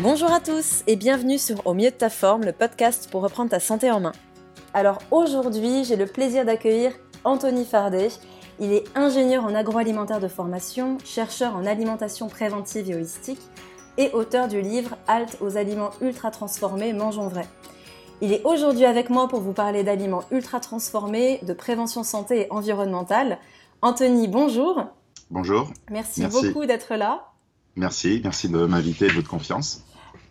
Bonjour à tous et bienvenue sur Au mieux de ta forme, le podcast pour reprendre ta santé en main. Alors aujourd'hui, j'ai le plaisir d'accueillir Anthony Fardet. Il est ingénieur en agroalimentaire de formation, chercheur en alimentation préventive et holistique et auteur du livre Halte aux aliments ultra transformés, mangeons vrai. Il est aujourd'hui avec moi pour vous parler d'aliments ultra transformés, de prévention santé et environnementale. Anthony, bonjour. Bonjour. Merci, beaucoup d'être là. Merci, merci de m'inviter et de votre confiance.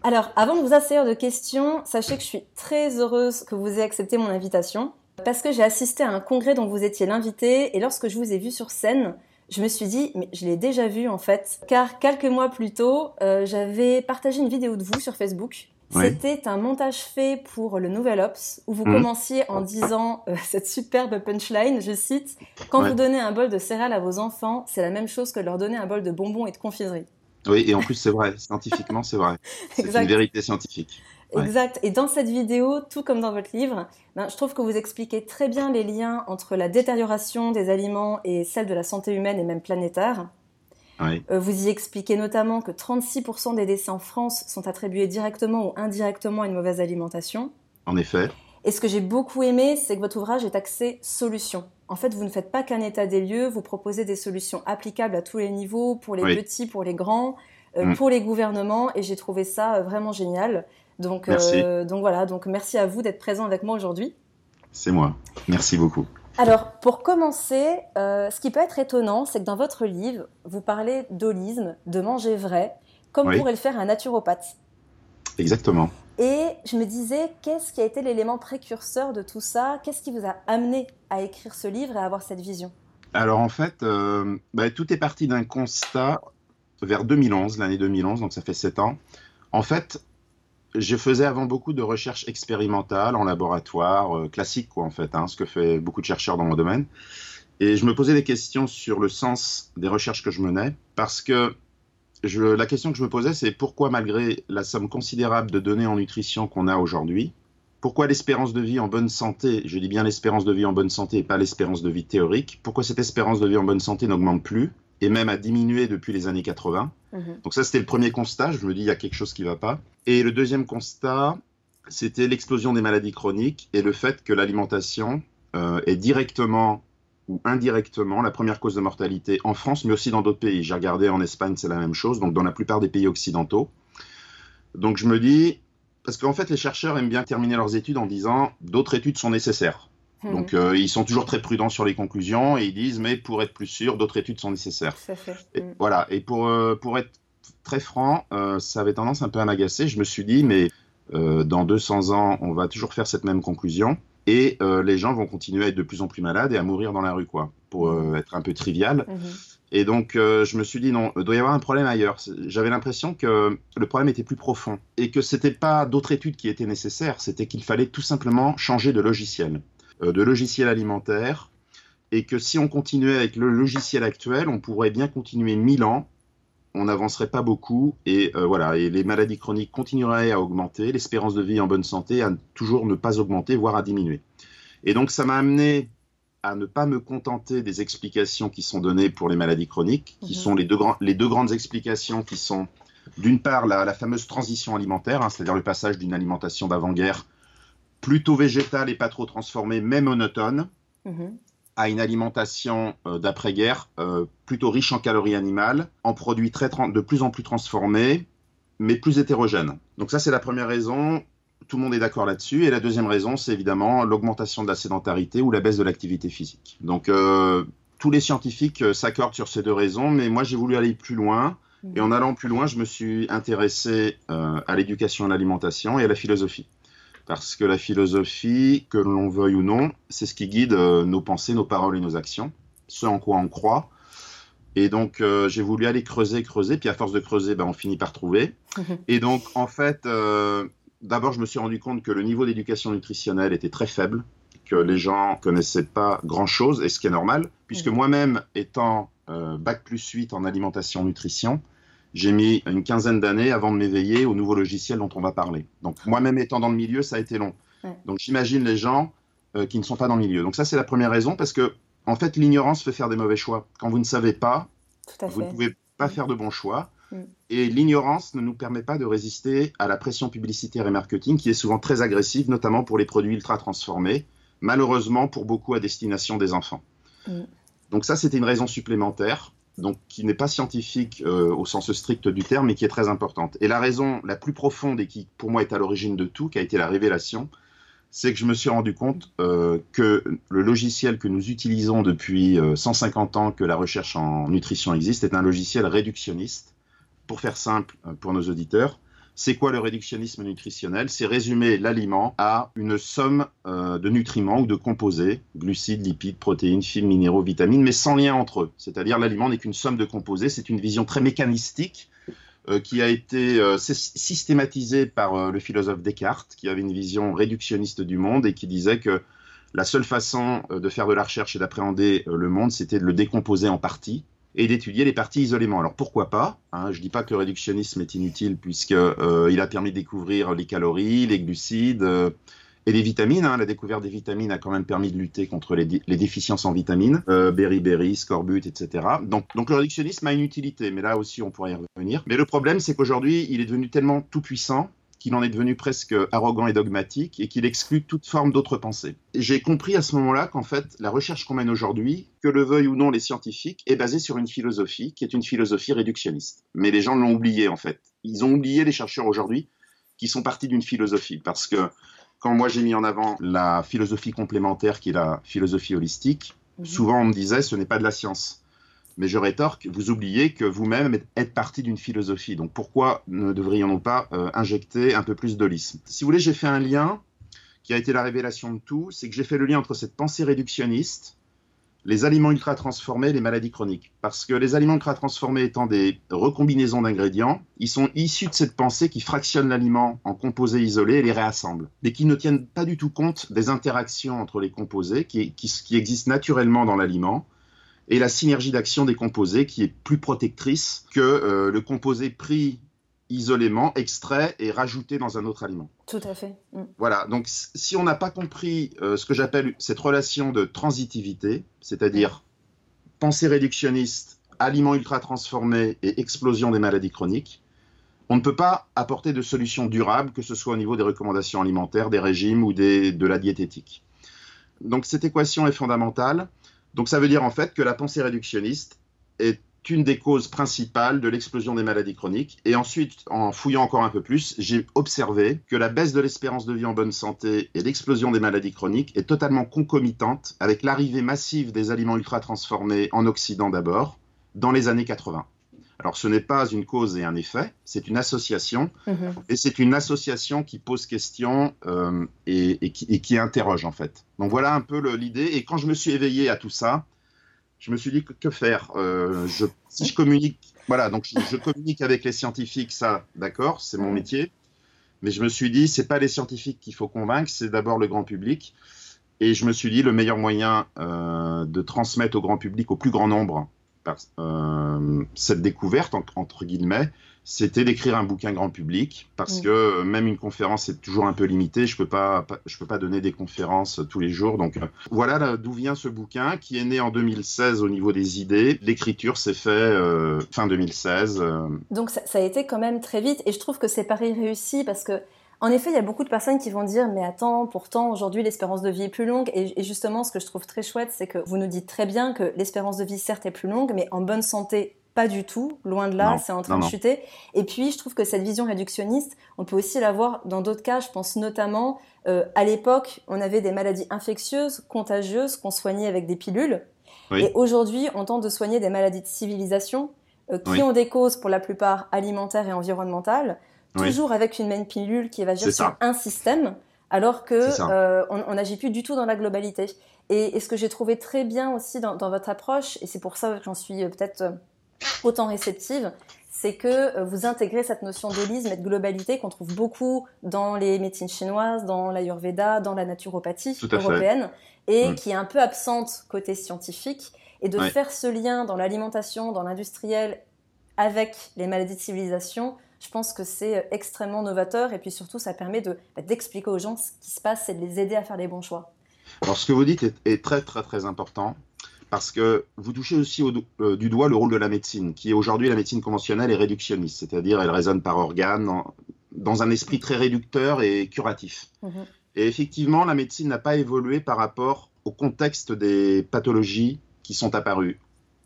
Alors, avant de vous assaillir de questions, sachez que je suis très heureuse que vous ayez accepté mon invitation. Parce que j'ai assisté à un congrès dont vous étiez l'invité et lorsque je vous ai vu sur scène, je me suis dit, mais je l'ai déjà vu en fait, car quelques mois plus tôt, euh, j'avais partagé une vidéo de vous sur Facebook. C'était un montage fait pour le Nouvel Ops où vous mmh. commenciez en disant euh, cette superbe punchline, je cite, Quand vous donnez un bol de céréales à vos enfants, c'est la même chose que leur donner un bol de bonbons et de confiserie. Oui, et en plus c'est vrai, scientifiquement c'est vrai. C'est une vérité scientifique. Exact. Et dans cette vidéo, tout comme dans votre livre, ben, je trouve que vous expliquez très bien les liens entre la détérioration des aliments et celle de la santé humaine et même planétaire. Euh, vous y expliquez notamment que 36% des décès en France sont attribués directement ou indirectement à une mauvaise alimentation. En effet. Et ce que j'ai beaucoup aimé, c'est que votre ouvrage est axé solutions. En fait, vous ne faites pas qu'un état des lieux, vous proposez des solutions applicables à tous les niveaux, pour les petits, pour les grands, euh, mm. pour les gouvernements, et j'ai trouvé ça euh, vraiment génial. Donc, donc voilà, donc merci à vous d'être présent avec moi aujourd'hui. C'est moi. Merci beaucoup. Alors, pour commencer, euh, ce qui peut être étonnant, c'est que dans votre livre, vous parlez d'holisme, de manger vrai, comme pourrait le faire un naturopathe. Exactement. Et je me disais, qu'est-ce qui a été l'élément précurseur de tout ça? Qu'est-ce qui vous a amené à écrire ce livre et à avoir cette vision? Alors en fait, euh, bah, tout est parti d'un constat vers 2011, l'année 2011, donc ça fait sept ans. En fait, je faisais avant beaucoup de recherches expérimentales en laboratoire, euh, classique quoi en fait, hein, ce que fait beaucoup de chercheurs dans mon domaine. Et je me posais des questions sur le sens des recherches que je menais, parce que je, la question que je me posais, c'est pourquoi malgré la somme considérable de données en nutrition qu'on a aujourd'hui, pourquoi l'espérance de vie en bonne santé, je dis bien l'espérance de vie en bonne santé et pas l'espérance de vie théorique, pourquoi cette espérance de vie en bonne santé n'augmente plus et même a diminué depuis les années 80. Mhm. Donc ça, c'était le premier constat. Je me dis, il y a quelque chose qui ne va pas. Et le deuxième constat, c'était l'explosion des maladies chroniques et le fait que l'alimentation euh, est directement ou indirectement la première cause de mortalité en France, mais aussi dans d'autres pays. J'ai regardé en Espagne, c'est la même chose, donc dans la plupart des pays occidentaux. Donc je me dis, parce qu'en fait, les chercheurs aiment bien terminer leurs études en disant d'autres études sont nécessaires. Mhm. Donc euh, ils sont toujours très prudents sur les conclusions et ils disent mais pour être plus sûr, d'autres études sont nécessaires. Et, mhm. Voilà. Et pour euh, pour être très franc, euh, ça avait tendance un peu à m'agacer. Je me suis dit mais dans 200 ans, on va toujours faire cette même conclusion et les gens vont continuer à être de plus en plus malades et à mourir dans la rue quoi, pour mhm. être un peu trivial. Et donc, je me suis dit, non, il doit y avoir un problème ailleurs. J'avais l'impression que le problème était plus profond et que ce n'était pas d'autres études qui étaient nécessaires, c'était qu'il fallait tout simplement changer de logiciel. Euh, de logiciels alimentaires et que si on continuait avec le logiciel actuel, on pourrait bien continuer 1000 ans, on n'avancerait pas beaucoup et euh, voilà, et les maladies chroniques continueraient à augmenter, l'espérance de vie en bonne santé à toujours ne pas augmenter, voire à diminuer. Et donc ça m'a amené à ne pas me contenter des explications qui sont données pour les maladies chroniques, qui mhm. sont les deux, les deux, grandes explications qui sont d'une part la, fameuse transition alimentaire, hein, c'est-à-dire le passage d'une alimentation d'avant-guerre plutôt végétale et pas trop transformée, mais monotone, mhm. À une alimentation euh, d'après-guerre euh, plutôt riche en calories animales, en produits très de plus en plus transformés, mais plus hétérogènes. Donc ça, c'est la première raison. Tout le monde est d'accord là-dessus. Et la deuxième raison, c'est évidemment l'augmentation de la sédentarité ou la baisse de l'activité physique. Donc euh, tous les scientifiques s'accordent sur ces deux raisons, mais moi j'ai voulu aller plus loin. Et en allant plus loin, je me suis intéressé à l'éducation à l'alimentation et à la philosophie parce que la philosophie, que l'on veuille ou non, c'est ce qui guide euh, nos pensées, nos paroles et nos actions, ce en quoi on croit. Et donc, euh, j'ai voulu aller creuser, creuser, puis à force de creuser, ben, on finit par trouver. et donc, en fait, euh, d'abord, je me suis rendu compte que le niveau d'éducation nutritionnelle était très faible, que les gens connaissaient pas grand-chose, et ce qui est normal, puisque moi-même, étant bac plus 8 en alimentation nutrition, j'ai mis une quinzaine d'années avant de m'éveiller au nouveau logiciel dont on va parler. Donc moi-même étant dans le milieu, ça a été long. Donc j'imagine les gens euh, qui ne sont pas dans le milieu. Donc ça c'est la première raison parce que en fait l'ignorance fait faire des mauvais choix. Quand vous ne savez pas, vous ne pouvez pas faire de bons choix. Mm. Et l'ignorance ne nous permet pas de résister à la pression publicitaire et marketing qui est souvent très agressive, notamment pour les produits ultra transformés, malheureusement pour beaucoup à destination des enfants. Mm. Donc ça, c'était une raison supplémentaire, donc qui n'est pas scientifique euh, au sens strict du terme, mais qui est très importante. Et la raison la plus profonde et qui, pour moi, est à l'origine de tout, qui a été la révélation, c'est que je me suis rendu compte euh, que le logiciel que nous utilisons depuis 150 euh, ans que la recherche en nutrition existe est un logiciel réductionniste. Pour faire simple pour nos auditeurs, c'est quoi le réductionnisme nutritionnel? C'est résumer l'aliment à une somme euh, de nutriments ou de composés, glucides, lipides, protéines, fibres, minéraux, vitamines, mais sans lien entre eux. C'est-à-dire l'aliment n'est qu'une somme de composés. C'est une vision très mécanistique euh, qui a été euh, systématisée par le philosophe Descartes, qui avait une vision réductionniste du monde et qui disait que la seule façon de faire de la recherche et d'appréhender le monde, c'était de le décomposer en parties et d'étudier les parties isolément. Alors pourquoi pas hein, Je ne dis pas que le réductionnisme est inutile puisqu'il euh, a permis de découvrir les calories, les glucides euh, et les vitamines. Hein. La découverte des vitamines a quand même permis de lutter contre les, déficiences en vitamines, euh, beriberi, scorbut, etc. Donc, donc le réductionnisme a une utilité, mais là aussi on pourrait y revenir. Mais le problème c'est qu'aujourd'hui il est devenu tellement tout puissant qu'il en est devenu presque arrogant et dogmatique et qu'il exclut toute forme d'autre pensée. J'ai compris à ce moment-là qu'en fait, la recherche qu'on mène aujourd'hui, que le veuillent ou non les scientifiques, est basée sur une philosophie qui est une philosophie réductionniste. Mais les gens l'ont oublié en fait. Ils ont oublié les chercheurs aujourd'hui qui sont partis d'une philosophie parce que quand moi j'ai mis en avant la philosophie complémentaire qui est la philosophie holistique, mhm. souvent on me disait ce n'est pas de la science. Mais je rétorque, vous oubliez que vous-même êtes partie d'une philosophie. Donc pourquoi ne devrions-nous pas euh, injecter un peu plus d'holisme? Si vous voulez, j'ai fait un lien qui a été la révélation de tout, c'est que j'ai fait le lien entre cette pensée réductionniste, les aliments ultra transformés et les maladies chroniques. Parce que les aliments ultra transformés étant des recombinaisons d'ingrédients, ils sont issus de cette pensée qui fractionne l'aliment en composés isolés et les réassemble, mais qui ne tiennent pas du tout compte des interactions entre les composés qui, qui existent naturellement dans l'aliment et la synergie d'action des composés qui est plus protectrice que euh, le composé pris isolément, extrait et rajouté dans un autre aliment. Tout à fait. Mm. Voilà, donc si on n'a pas compris euh, ce que j'appelle cette relation de transitivité, c'est-à-dire pensée réductionniste, aliments ultra transformés et explosion des maladies chroniques, on ne peut pas apporter de solutions durables, que ce soit au niveau des recommandations alimentaires, des régimes ou des, de la diététique. Donc cette équation est fondamentale. Donc ça veut dire en fait que la pensée réductionniste est une des causes principales de l'explosion des maladies chroniques. Et ensuite, en fouillant encore un peu plus, j'ai observé que la baisse de l'espérance de vie en bonne santé et l'explosion des maladies chroniques est totalement concomitante avec l'arrivée massive des aliments ultra transformés en Occident d'abord, dans les années 80. Alors ce n'est pas une cause et un effet, c'est une association, mhm. et c'est une association qui pose question euh, et, qui, interroge en fait. Donc voilà un peu l'idée, et quand je me suis éveillé à tout ça, je me suis dit que, faire euh, je, Si je communique, voilà, donc je, communique avec les scientifiques, ça, d'accord, c'est mon métier, mais je me suis dit, c'est pas les scientifiques qu'il faut convaincre, c'est d'abord le grand public. Et je me suis dit, le meilleur moyen euh, de transmettre au grand public, au plus grand nombre, euh, cette découverte, entre guillemets, c'était d'écrire un bouquin grand public, parce que euh, même une conférence est toujours un peu limitée, je peux pas, je peux pas donner des conférences tous les jours. Donc euh, voilà d'où vient ce bouquin, qui est né en 2016 au niveau des idées. L'écriture s'est fait fin 2016. Donc ça, ça, a été quand même très vite, et je trouve que c'est pareil réussi, parce que en effet, il y a beaucoup de personnes qui vont dire mais attends, pourtant aujourd'hui l'espérance de vie est plus longue et, justement ce que je trouve très chouette, c'est que vous nous dites très bien que l'espérance de vie certes est plus longue, mais en bonne santé pas du tout, loin de là, c'est en train de chuter. Et puis, je trouve que cette vision réductionniste, on peut aussi la voir dans d'autres cas. Je pense notamment, euh, à l'époque, on avait des maladies infectieuses, contagieuses, qu'on soignait avec des pilules. Et aujourd'hui, on tente de soigner des maladies de civilisation, euh, qui ont des causes pour la plupart alimentaires et environnementales toujours avec une même pilule qui va agir sur un système, alors que euh, on n'agit plus du tout dans la globalité. Et, ce que j'ai trouvé très bien aussi dans, votre approche, et c'est pour ça que j'en suis euh, peut-être euh, autant réceptive, c'est que vous intégrez cette notion d'holisme et de globalité qu'on trouve beaucoup dans les médecines chinoises, dans l'ayurveda, dans la naturopathie européenne, et mm. qui est un peu absente côté scientifique, et de faire ce lien dans l'alimentation, dans l'industriel, avec les maladies de civilisation, je pense que c'est euh, extrêmement novateur et puis surtout ça permet de, bah, d'expliquer aux gens ce qui se passe et de les aider à faire les bons choix. Alors ce que vous dites est, très très très important parce que vous touchez aussi au, euh, du doigt le rôle de la médecine, qui est aujourd'hui la médecine conventionnelle et réductionniste, c'est-à-dire elle raisonne par organe, dans un esprit très réducteur et curatif. Mmh. Et effectivement, la médecine n'a pas évolué par rapport au contexte des pathologies qui sont apparues.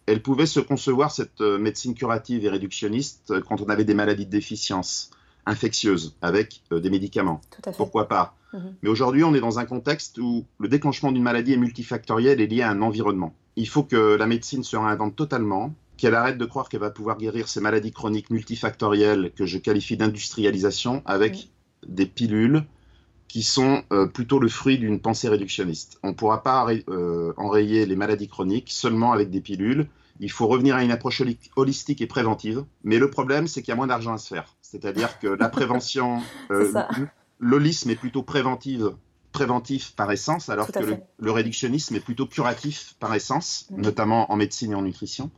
Elle pouvait se concevoir, cette euh, médecine curative et réductionniste, euh, quand on avait des maladies de déficience infectieuses avec euh, des médicaments. Pourquoi pas? Mhm. Mais aujourd'hui, on est dans un contexte où le déclenchement d'une maladie est multifactoriel et lié à un environnement. Il faut que la médecine se réinvente totalement, qu'elle arrête de croire qu'elle va pouvoir guérir ces maladies chroniques multifactorielles que je qualifie d'industrialisation avec des pilules qui sont euh, plutôt le fruit d'une pensée réductionniste. On ne pourra pas euh, enrayer les maladies chroniques seulement avec des pilules. Il faut revenir à une approche holistique et préventive. Mais le problème, c'est qu'il y a moins d'argent à se faire. C'est-à-dire que la prévention, euh, l'holisme est plutôt préventive, préventif par essence, alors que le, réductionnisme est plutôt curatif par essence, mm. notamment en médecine et en nutrition.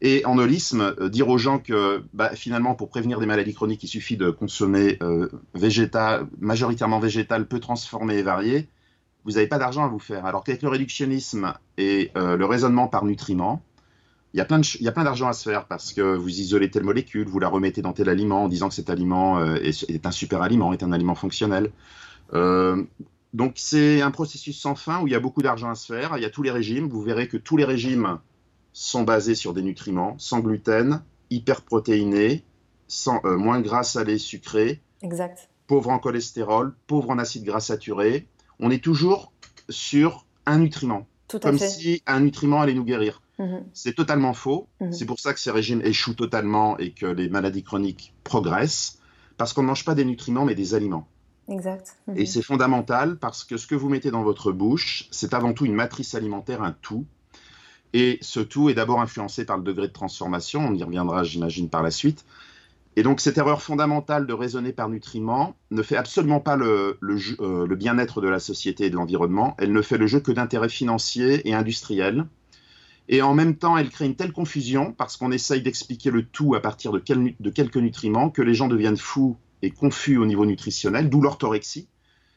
Et en holisme, euh, dire aux gens que bah, finalement, pour prévenir des maladies chroniques, il suffit de consommer euh, végétal, majoritairement végétal, peu transformé et varié, vous n'avez pas d'argent à vous faire. Alors qu'avec le réductionnisme et euh, le raisonnement par nutriments, il y a plein d'argent à se faire parce que vous isolez telle molécule, vous la remettez dans tel aliment en disant que cet aliment est, est, un super aliment, est un aliment fonctionnel. donc c'est un processus sans fin où il y a beaucoup d'argent à se faire. Il y a tous les régimes. Vous verrez que tous les régimes sont basés sur des nutriments sans gluten, hyperprotéinés, sans, euh, moins gras, salé, sucré, exact. pauvre en cholestérol, pauvre en acides gras saturés. On est toujours sur un nutriment, Tout comme fait. si un nutriment allait nous guérir. Mhm. C'est totalement faux. Mhm. C'est pour ça que ces régimes échouent totalement et que les maladies chroniques progressent, parce qu'on ne mange pas des nutriments, mais des aliments. Exact. Et Mhm. c'est fondamental parce que ce que vous mettez dans votre bouche, c'est avant tout une matrice alimentaire, un tout. Et ce tout est d'abord influencé par le degré de transformation, on y reviendra j'imagine par la suite. Et donc cette erreur fondamentale de raisonner par nutriments ne fait absolument pas le, le, euh, le bien-être de la société et de l'environnement, elle ne fait le jeu que d'intérêts financiers et industriels. Et en même temps, elle crée une telle confusion parce qu'on essaye d'expliquer le tout à partir de, quel nu- de quelques nutriments que les gens deviennent fous et confus au niveau nutritionnel, d'où l'orthorexie.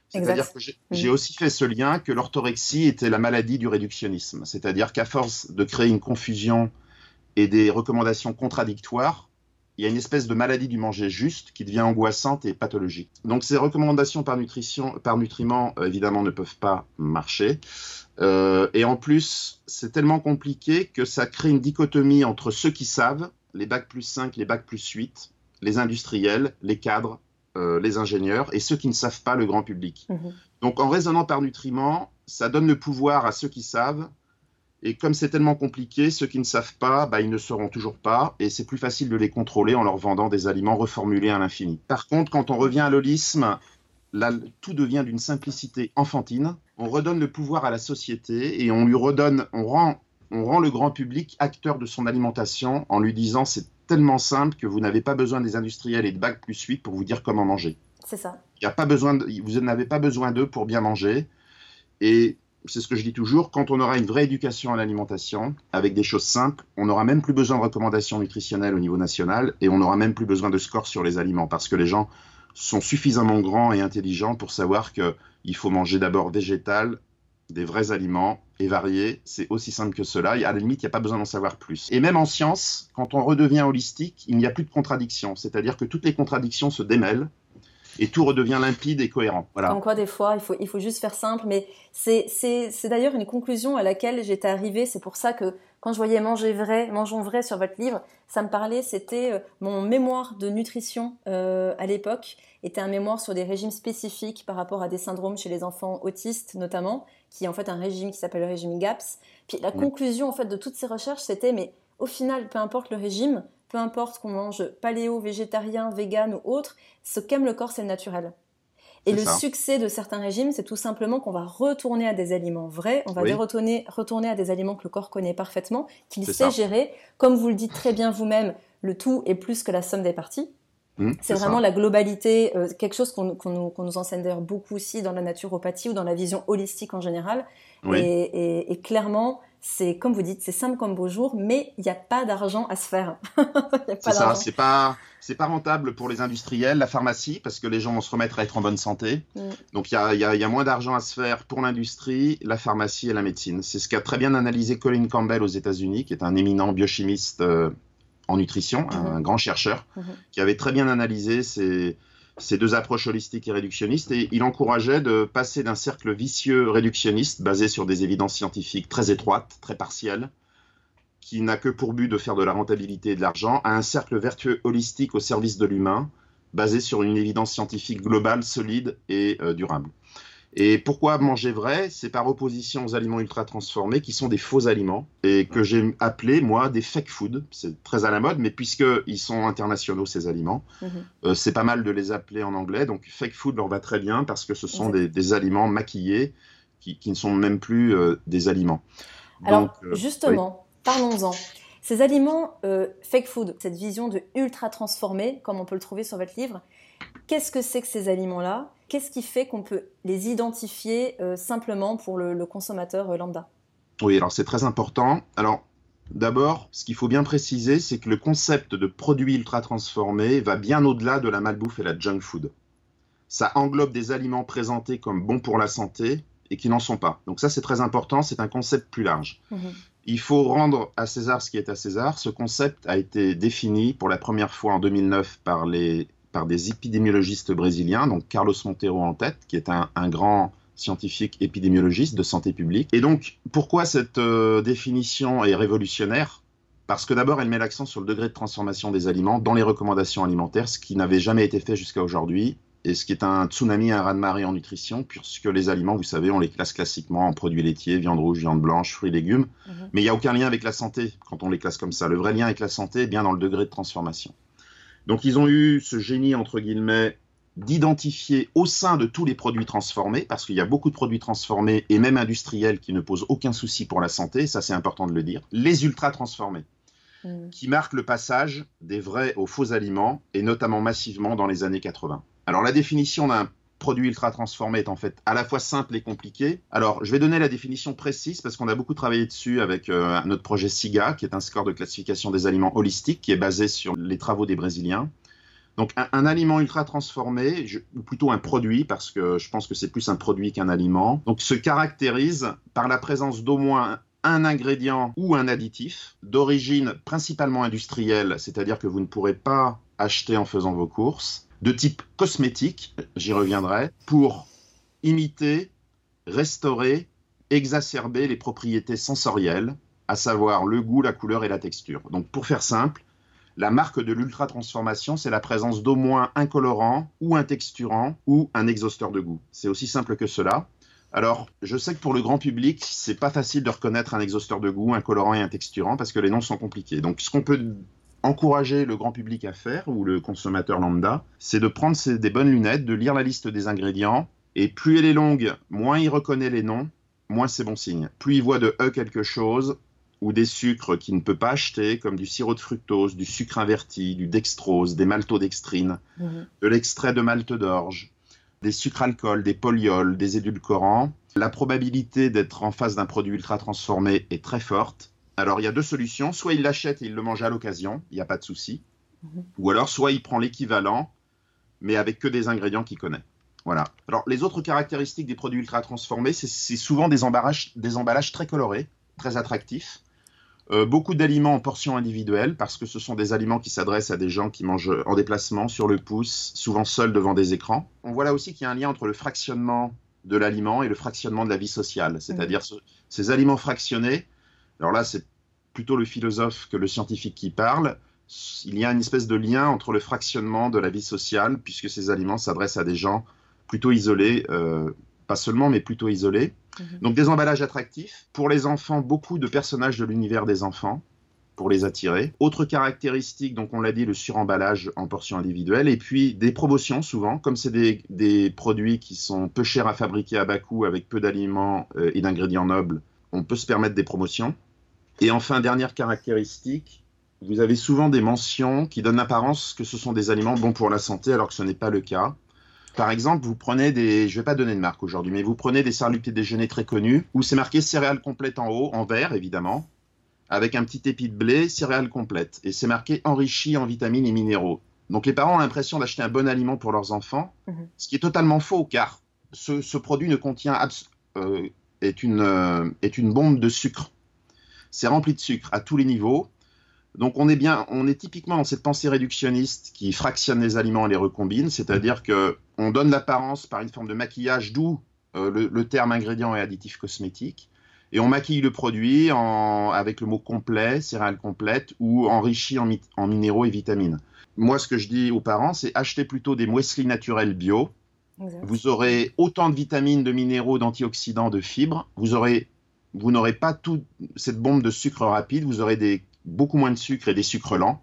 C'est-à-dire que j'ai Mm. j'ai aussi fait ce lien que l'orthorexie était la maladie du réductionnisme. C'est-à-dire qu'à force de créer une confusion et des recommandations contradictoires, il y a une espèce de maladie du manger juste qui devient angoissante et pathologique. Donc ces recommandations par nutrition, par nutriments, euh, évidemment, ne peuvent pas marcher. Euh, et en plus, c'est tellement compliqué que ça crée une dichotomie entre ceux qui savent, les bacs plus 5, les bacs plus 8, les industriels, les cadres, euh, les ingénieurs, et ceux qui ne savent pas, le grand public. Mhm. Donc en raisonnant par nutriments, ça donne le pouvoir à ceux qui savent. Et comme c'est tellement compliqué, ceux qui ne savent pas, bah, ils ne sauront toujours pas. Et c'est plus facile de les contrôler en leur vendant des aliments reformulés à l'infini. Par contre, quand on revient à l'holisme, là, tout devient d'une simplicité enfantine. On redonne le pouvoir à la société et on lui redonne, on rend, on rend le grand public acteur de son alimentation en lui disant c'est tellement simple que vous n'avez pas besoin des industriels et de bac plus 8 pour vous dire comment manger. C'est ça. Il y a pas besoin de- vous n'avez pas besoin d'eux pour bien manger. Et c'est ce que je dis toujours, quand on aura une vraie éducation à l'alimentation, avec des choses simples, on n'aura même plus besoin de recommandations nutritionnelles au niveau national et on n'aura même plus besoin de scores sur les aliments parce que les gens sont suffisamment grands et intelligents pour savoir qu'il faut manger d'abord végétal, des vrais aliments et variés. C'est aussi simple que cela. Et à la limite, il n'y a pas besoin d'en savoir plus. Et même en science, quand on redevient holistique, il n'y a plus de contradictions. C'est-à-dire que toutes les contradictions se démêlent et tout redevient limpide et cohérent. Voilà. Quoi, des fois, il faut, il faut juste faire simple. Mais c'est d'ailleurs une conclusion à laquelle j'étais arrivée. C'est pour ça que quand je voyais Manger vrai, Mangeons vrai sur votre livre, ça me parlait. C'était euh, mon mémoire de nutrition euh, à l'époque était un mémoire sur des régimes spécifiques par rapport à des syndromes chez les enfants autistes notamment, qui est en fait un régime qui s'appelle le régime GAPS. Puis la conclusion en fait de toutes ces recherches, c'était mais au final, peu importe le régime, peu importe qu'on mange paléo, végétarien, vegan ou autre, ce qu'aime le corps, c'est le naturel. Et le ça. succès de certains régimes, c'est tout simplement qu'on va retourner à des aliments vrais, on va Oui. retourner, retourner à des aliments que le corps connaît parfaitement, qu'il sait ça. gérer. Comme vous le dites très bien vous-même, le tout est plus que la somme des parties. Mmh, C'est ça. vraiment la globalité, euh, quelque chose qu'on nous, enseigne d'ailleurs beaucoup aussi dans la naturopathie ou dans la vision holistique en général. Oui. Et, et- et clairement, c'est comme vous dites, c'est simple comme beau jour, mais il n'y a pas d'argent à se faire. c'est ça, c'est pas, c'est pas rentable pour les industriels, la pharmacie, parce que les gens vont se remettre à être en bonne santé. Mm. Donc il y a, y a, moins d'argent à se faire pour l'industrie, la pharmacie et la médecine. C'est ce qu'a très bien analysé Colin Campbell aux États-Unis, qui est un éminent biochimiste euh, en nutrition, un, mm-hmm. grand chercheur, mm-hmm. qui avait très bien analysé ces ces deux approches holistiques et réductionnistes, et il encourageait de passer d'un cercle vicieux réductionniste, basé sur des évidences scientifiques très étroites, très partielles, qui n'a que pour but de faire de la rentabilité et de l'argent, à un cercle vertueux holistique au service de l'humain, basé sur une évidence scientifique globale, solide et euh, durable. Et pourquoi manger vrai? C'est par opposition aux aliments ultra transformés qui sont des faux aliments et que j'ai appelé moi des fake food. C'est très à la mode, mais puisqu'ils sont internationaux ces aliments, mhm. euh, c'est pas mal de les appeler en anglais. Donc fake food leur va très bien parce que ce sont des, aliments maquillés qui, ne sont même plus euh, des aliments. Alors euh, justement, parlons-en. Ces aliments fake food, cette vision de ultra transformé, comme on peut le trouver sur votre livre, qu'est-ce que c'est que ces aliments-là? Qu'est-ce qui fait qu'on peut les identifier euh, simplement pour le, consommateur euh, lambda? Oui, alors c'est très important. Alors D'abord, ce qu'il faut bien préciser, c'est que le concept de produit ultra transformé va bien au-delà de la malbouffe et la junk food. Ça englobe des aliments présentés comme bons pour la santé et qui n'en sont pas. Donc ça, c'est très important, c'est un concept plus large. Mhm. Il faut rendre à César ce qui est à César. Ce concept a été défini pour la première fois en 2009 par les par des épidémiologistes brésiliens, donc Carlos Monteiro en tête, qui est un, grand scientifique épidémiologiste de santé publique. Et donc, pourquoi cette euh, définition est révolutionnaire? Parce que d'abord, elle met l'accent sur le degré de transformation des aliments dans les recommandations alimentaires, ce qui n'avait jamais été fait jusqu'à aujourd'hui, et ce qui est un tsunami, un raz-de-marée en nutrition, puisque les aliments, vous savez, on les classe classiquement en produits laitiers, viande rouge, viande blanche, fruits, légumes, mhm. mais il n'y a aucun lien avec la santé quand on les classe comme ça. Le vrai lien avec la santé est bien dans le degré de transformation. Donc ils ont eu ce génie, entre guillemets, d'identifier au sein de tous les produits transformés, parce qu'il y a beaucoup de produits transformés et même industriels qui ne posent aucun souci pour la santé, ça c'est important de le dire, les ultra transformés, mm. qui marquent le passage des vrais aux faux aliments, et notamment massivement dans les années 80. Alors la définition d'un produit ultra transformé est en fait à la fois simple et compliqué. Alors, je vais donner la définition précise parce qu'on a beaucoup travaillé dessus avec euh, notre projet SIGA, qui est un score de classification des aliments holistiques, qui est basé sur les travaux des Brésiliens. Donc, un, aliment ultra transformé, ou plutôt un produit, parce que je pense que c'est plus un produit qu'un aliment, donc se caractérise par la présence d'au moins un ingrédient ou un additif d'origine principalement industrielle, c'est-à-dire que vous ne pourrez pas acheter en faisant vos courses, de type cosmétique, j'y reviendrai, pour imiter, restaurer, exacerber les propriétés sensorielles, à savoir le goût, la couleur et la texture. Donc pour faire simple, la marque de l'ultra-transformation, c'est la présence d'au moins un colorant ou un texturant ou un exhausteur de goût. C'est aussi simple que cela. Alors, je sais que pour le grand public, c'est pas facile de reconnaître un exhausteur de goût, un colorant et un texturant parce que les noms sont compliqués. Donc, ce qu'on peut encourager le grand public à faire, ou le consommateur lambda, c'est de prendre des bonnes lunettes, de lire la liste des ingrédients, et plus elle est longue, moins il reconnaît les noms, moins c'est bon signe. Plus il voit de E quelque chose, ou des sucres qu'il ne peut pas acheter, comme du sirop de fructose, du sucre inverti, du dextrose, des maltodextrines, mhm. de l'extrait de malte d'orge, des sucres alcool, des polyols, des édulcorants, la probabilité d'être en face d'un produit ultra transformé est très forte alors, il y a deux solutions. Soit il l'achète et il le mange à l'occasion, il n'y a pas de souci. Mhm. Ou alors, soit il prend l'équivalent, mais avec que des ingrédients qu'il connaît. Voilà. Alors, les autres caractéristiques des produits ultra transformés, c'est souvent des emballages, des emballages très colorés, très attractifs. Euh, beaucoup d'aliments en portions individuelles, parce que ce sont des aliments qui s'adressent à des gens qui mangent en déplacement, sur le pouce, souvent seuls devant des écrans. On voit là aussi qu'il y a un lien entre le fractionnement de l'aliment et le fractionnement de la vie sociale. C'est-à-dire mhm. ces aliments fractionnés alors là, c'est plutôt le philosophe que le scientifique qui parle. Il y a une espèce de lien entre le fractionnement de la vie sociale, puisque ces aliments s'adressent à des gens plutôt isolés, euh, pas seulement, mais plutôt isolés. Mhm. Donc des emballages attractifs. Pour les enfants, beaucoup de personnages de l'univers des enfants pour les attirer. Autre caractéristique, donc on l'a dit, le suremballage en portions individuelles. Et puis des promotions souvent, comme c'est des, produits qui sont peu chers à fabriquer à bas coût avec peu d'aliments euh, et d'ingrédients nobles, on peut se permettre des promotions. Et enfin, dernière caractéristique, vous avez souvent des mentions qui donnent l'apparence que ce sont des aliments bons pour la santé alors que ce n'est pas le cas. Par exemple, vous prenez des, je vais pas donner de marque aujourd'hui, mais vous prenez des céréales petit déjeuner très connus où c'est marqué céréales complètes en haut, en vert évidemment, avec un petit épi de blé, céréales complètes, et c'est marqué enrichi en vitamines et minéraux. Donc les parents ont l'impression d'acheter un bon aliment pour leurs enfants, Mhm. ce qui est totalement faux car ce, ce produit ne contient euh, est une euh, est une bombe de sucre. C'est rempli de sucre à tous les niveaux. Donc on est bien, on est typiquement dans cette pensée réductionniste qui fractionne les aliments et les recombine, c'est-à-dire que on donne l'apparence par une forme de maquillage, d'où euh, le, le terme ingrédient et additif cosmétique, et on maquille le produit en, avec le mot complet, céréales complètes ou enrichi en, mi- en minéraux et vitamines. Moi, ce que je dis aux parents, c'est acheter plutôt des muesli naturels bio. Exact. Vous aurez autant de vitamines, de minéraux, d'antioxydants, de fibres. Vous aurez, vous n'aurez pas toute cette bombe de sucre rapide. Vous aurez des, beaucoup moins de sucre et des sucres lents.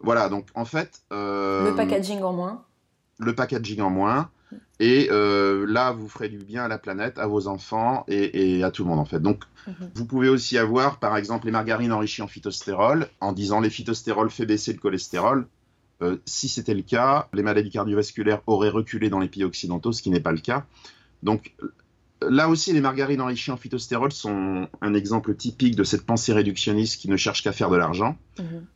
Voilà, donc en fait, euh, Le packaging en moins. le packaging en moins. Et euh, là, vous ferez du bien à la planète, à vos enfants et, et à tout le monde en fait. Donc, Mhm. vous pouvez aussi avoir, par exemple, les margarines enrichies en phytostérol, en disant les phytostérols fait baisser le cholestérol. Euh, si c'était le cas, les maladies cardiovasculaires auraient reculé dans les pays occidentaux, ce qui n'est pas le cas. Donc là aussi, les margarines enrichies en phytostérol sont un exemple typique de cette pensée réductionniste qui ne cherche qu'à faire de l'argent. Mhm.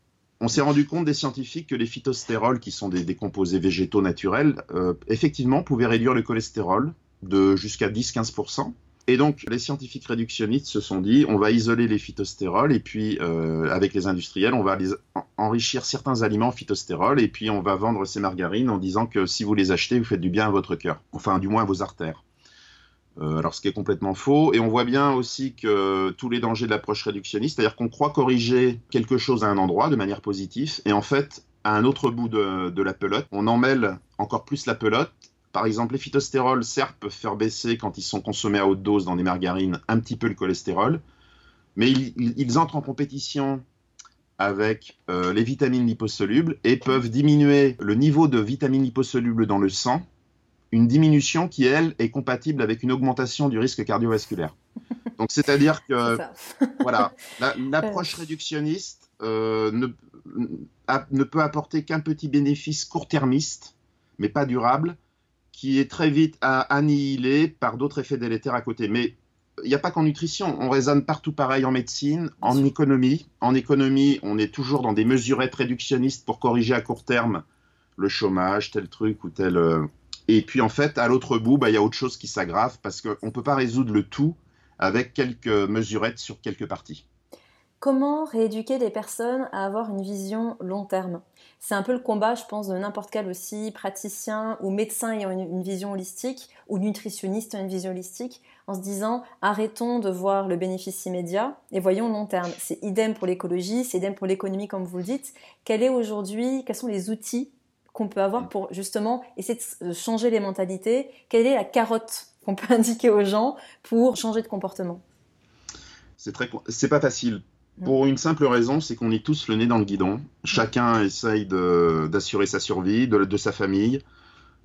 On s'est rendu compte des scientifiques que les phytostérols, qui sont des, des composés végétaux naturels, euh, effectivement pouvaient réduire le cholestérol de jusqu'à 10-15%. Et donc, les scientifiques réductionnistes se sont dit, on va isoler les phytostérols, et puis, euh, avec les industriels, on va les en- enrichir certains aliments en phytostérols, et puis on va vendre ces margarines en disant que si vous les achetez, vous faites du bien à votre cœur, enfin, du moins à vos artères. Euh, alors, ce qui est complètement faux. Et on voit bien aussi que tous les dangers de l'approche réductionniste, c'est-à-dire qu'on croit corriger quelque chose à un endroit de manière positive, et en fait, à un autre bout de, la pelote, on emmêle encore plus la pelote. Par exemple, les phytostérols, certes, peuvent faire baisser, quand ils sont consommés à haute dose dans des margarines, un petit peu le cholestérol, mais ils entrent en compétition avec euh, les vitamines liposolubles et peuvent diminuer le niveau de vitamines liposolubles dans le sang, une diminution qui, elle, est compatible avec une augmentation du risque cardiovasculaire. Donc, c'est-à-dire que voilà, la- l'approche réductionniste euh, ne, a- ne peut apporter qu'un petit bénéfice court-termiste, mais pas durable, qui est très vite à annihiler par d'autres effets délétères à côté. Mais il n'y a pas qu'en nutrition, on raisonne partout pareil en médecine, en économie. En économie, on est toujours dans des mesurettes réductionnistes pour corriger à court terme le chômage, tel truc ou tel. Et puis en fait, à l'autre bout, bah, il y a autre chose qui s'aggrave parce qu'on ne peut pas résoudre le tout avec quelques mesurettes sur quelques parties. Comment rééduquer les personnes à avoir une vision long terme? C'est un peu le combat, je pense, de n'importe quel aussi praticien ou médecin ayant une, une vision holistique ou nutritionniste ayant une vision holistique, en se disant arrêtons de voir le bénéfice immédiat et voyons long terme. C'est idem pour l'écologie, c'est idem pour l'économie, comme vous le dites. Quel est aujourd'hui, quels sont les outils qu'on peut avoir pour justement essayer de changer les mentalités. Quelle est la carotte qu'on peut indiquer aux gens pour changer de comportement? C'est très, c'est pas facile. Pour une simple raison, c'est qu'on est tous le nez dans le guidon. Chacun essaye de- d'assurer sa survie, de, de sa famille, euh,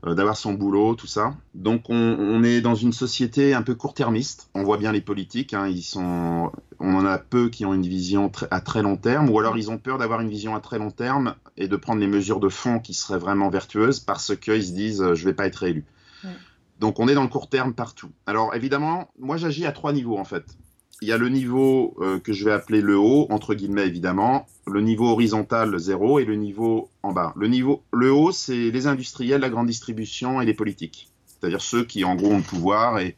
d'avoir son boulot, tout ça. Donc on, on est dans une société un peu court-termiste. On voit bien les politiques, hein, ils sont, on en a peu qui ont une vision tr- à très long terme, ou alors ils ont peur d'avoir une vision à très long terme et de prendre les mesures de fond qui seraient vraiment vertueuses parce qu'ils se disent euh, je vais pas être élu. Ouais. Donc on est dans le court terme partout. Alors évidemment, moi j'agis à trois niveaux en fait. Il y a le niveau euh, que je vais appeler le haut, entre guillemets évidemment, le niveau horizontal, zéro, et le niveau en bas. Le, niveau, le haut, c'est les industriels, la grande distribution et les politiques. C'est-à-dire ceux qui, en gros, ont le pouvoir et,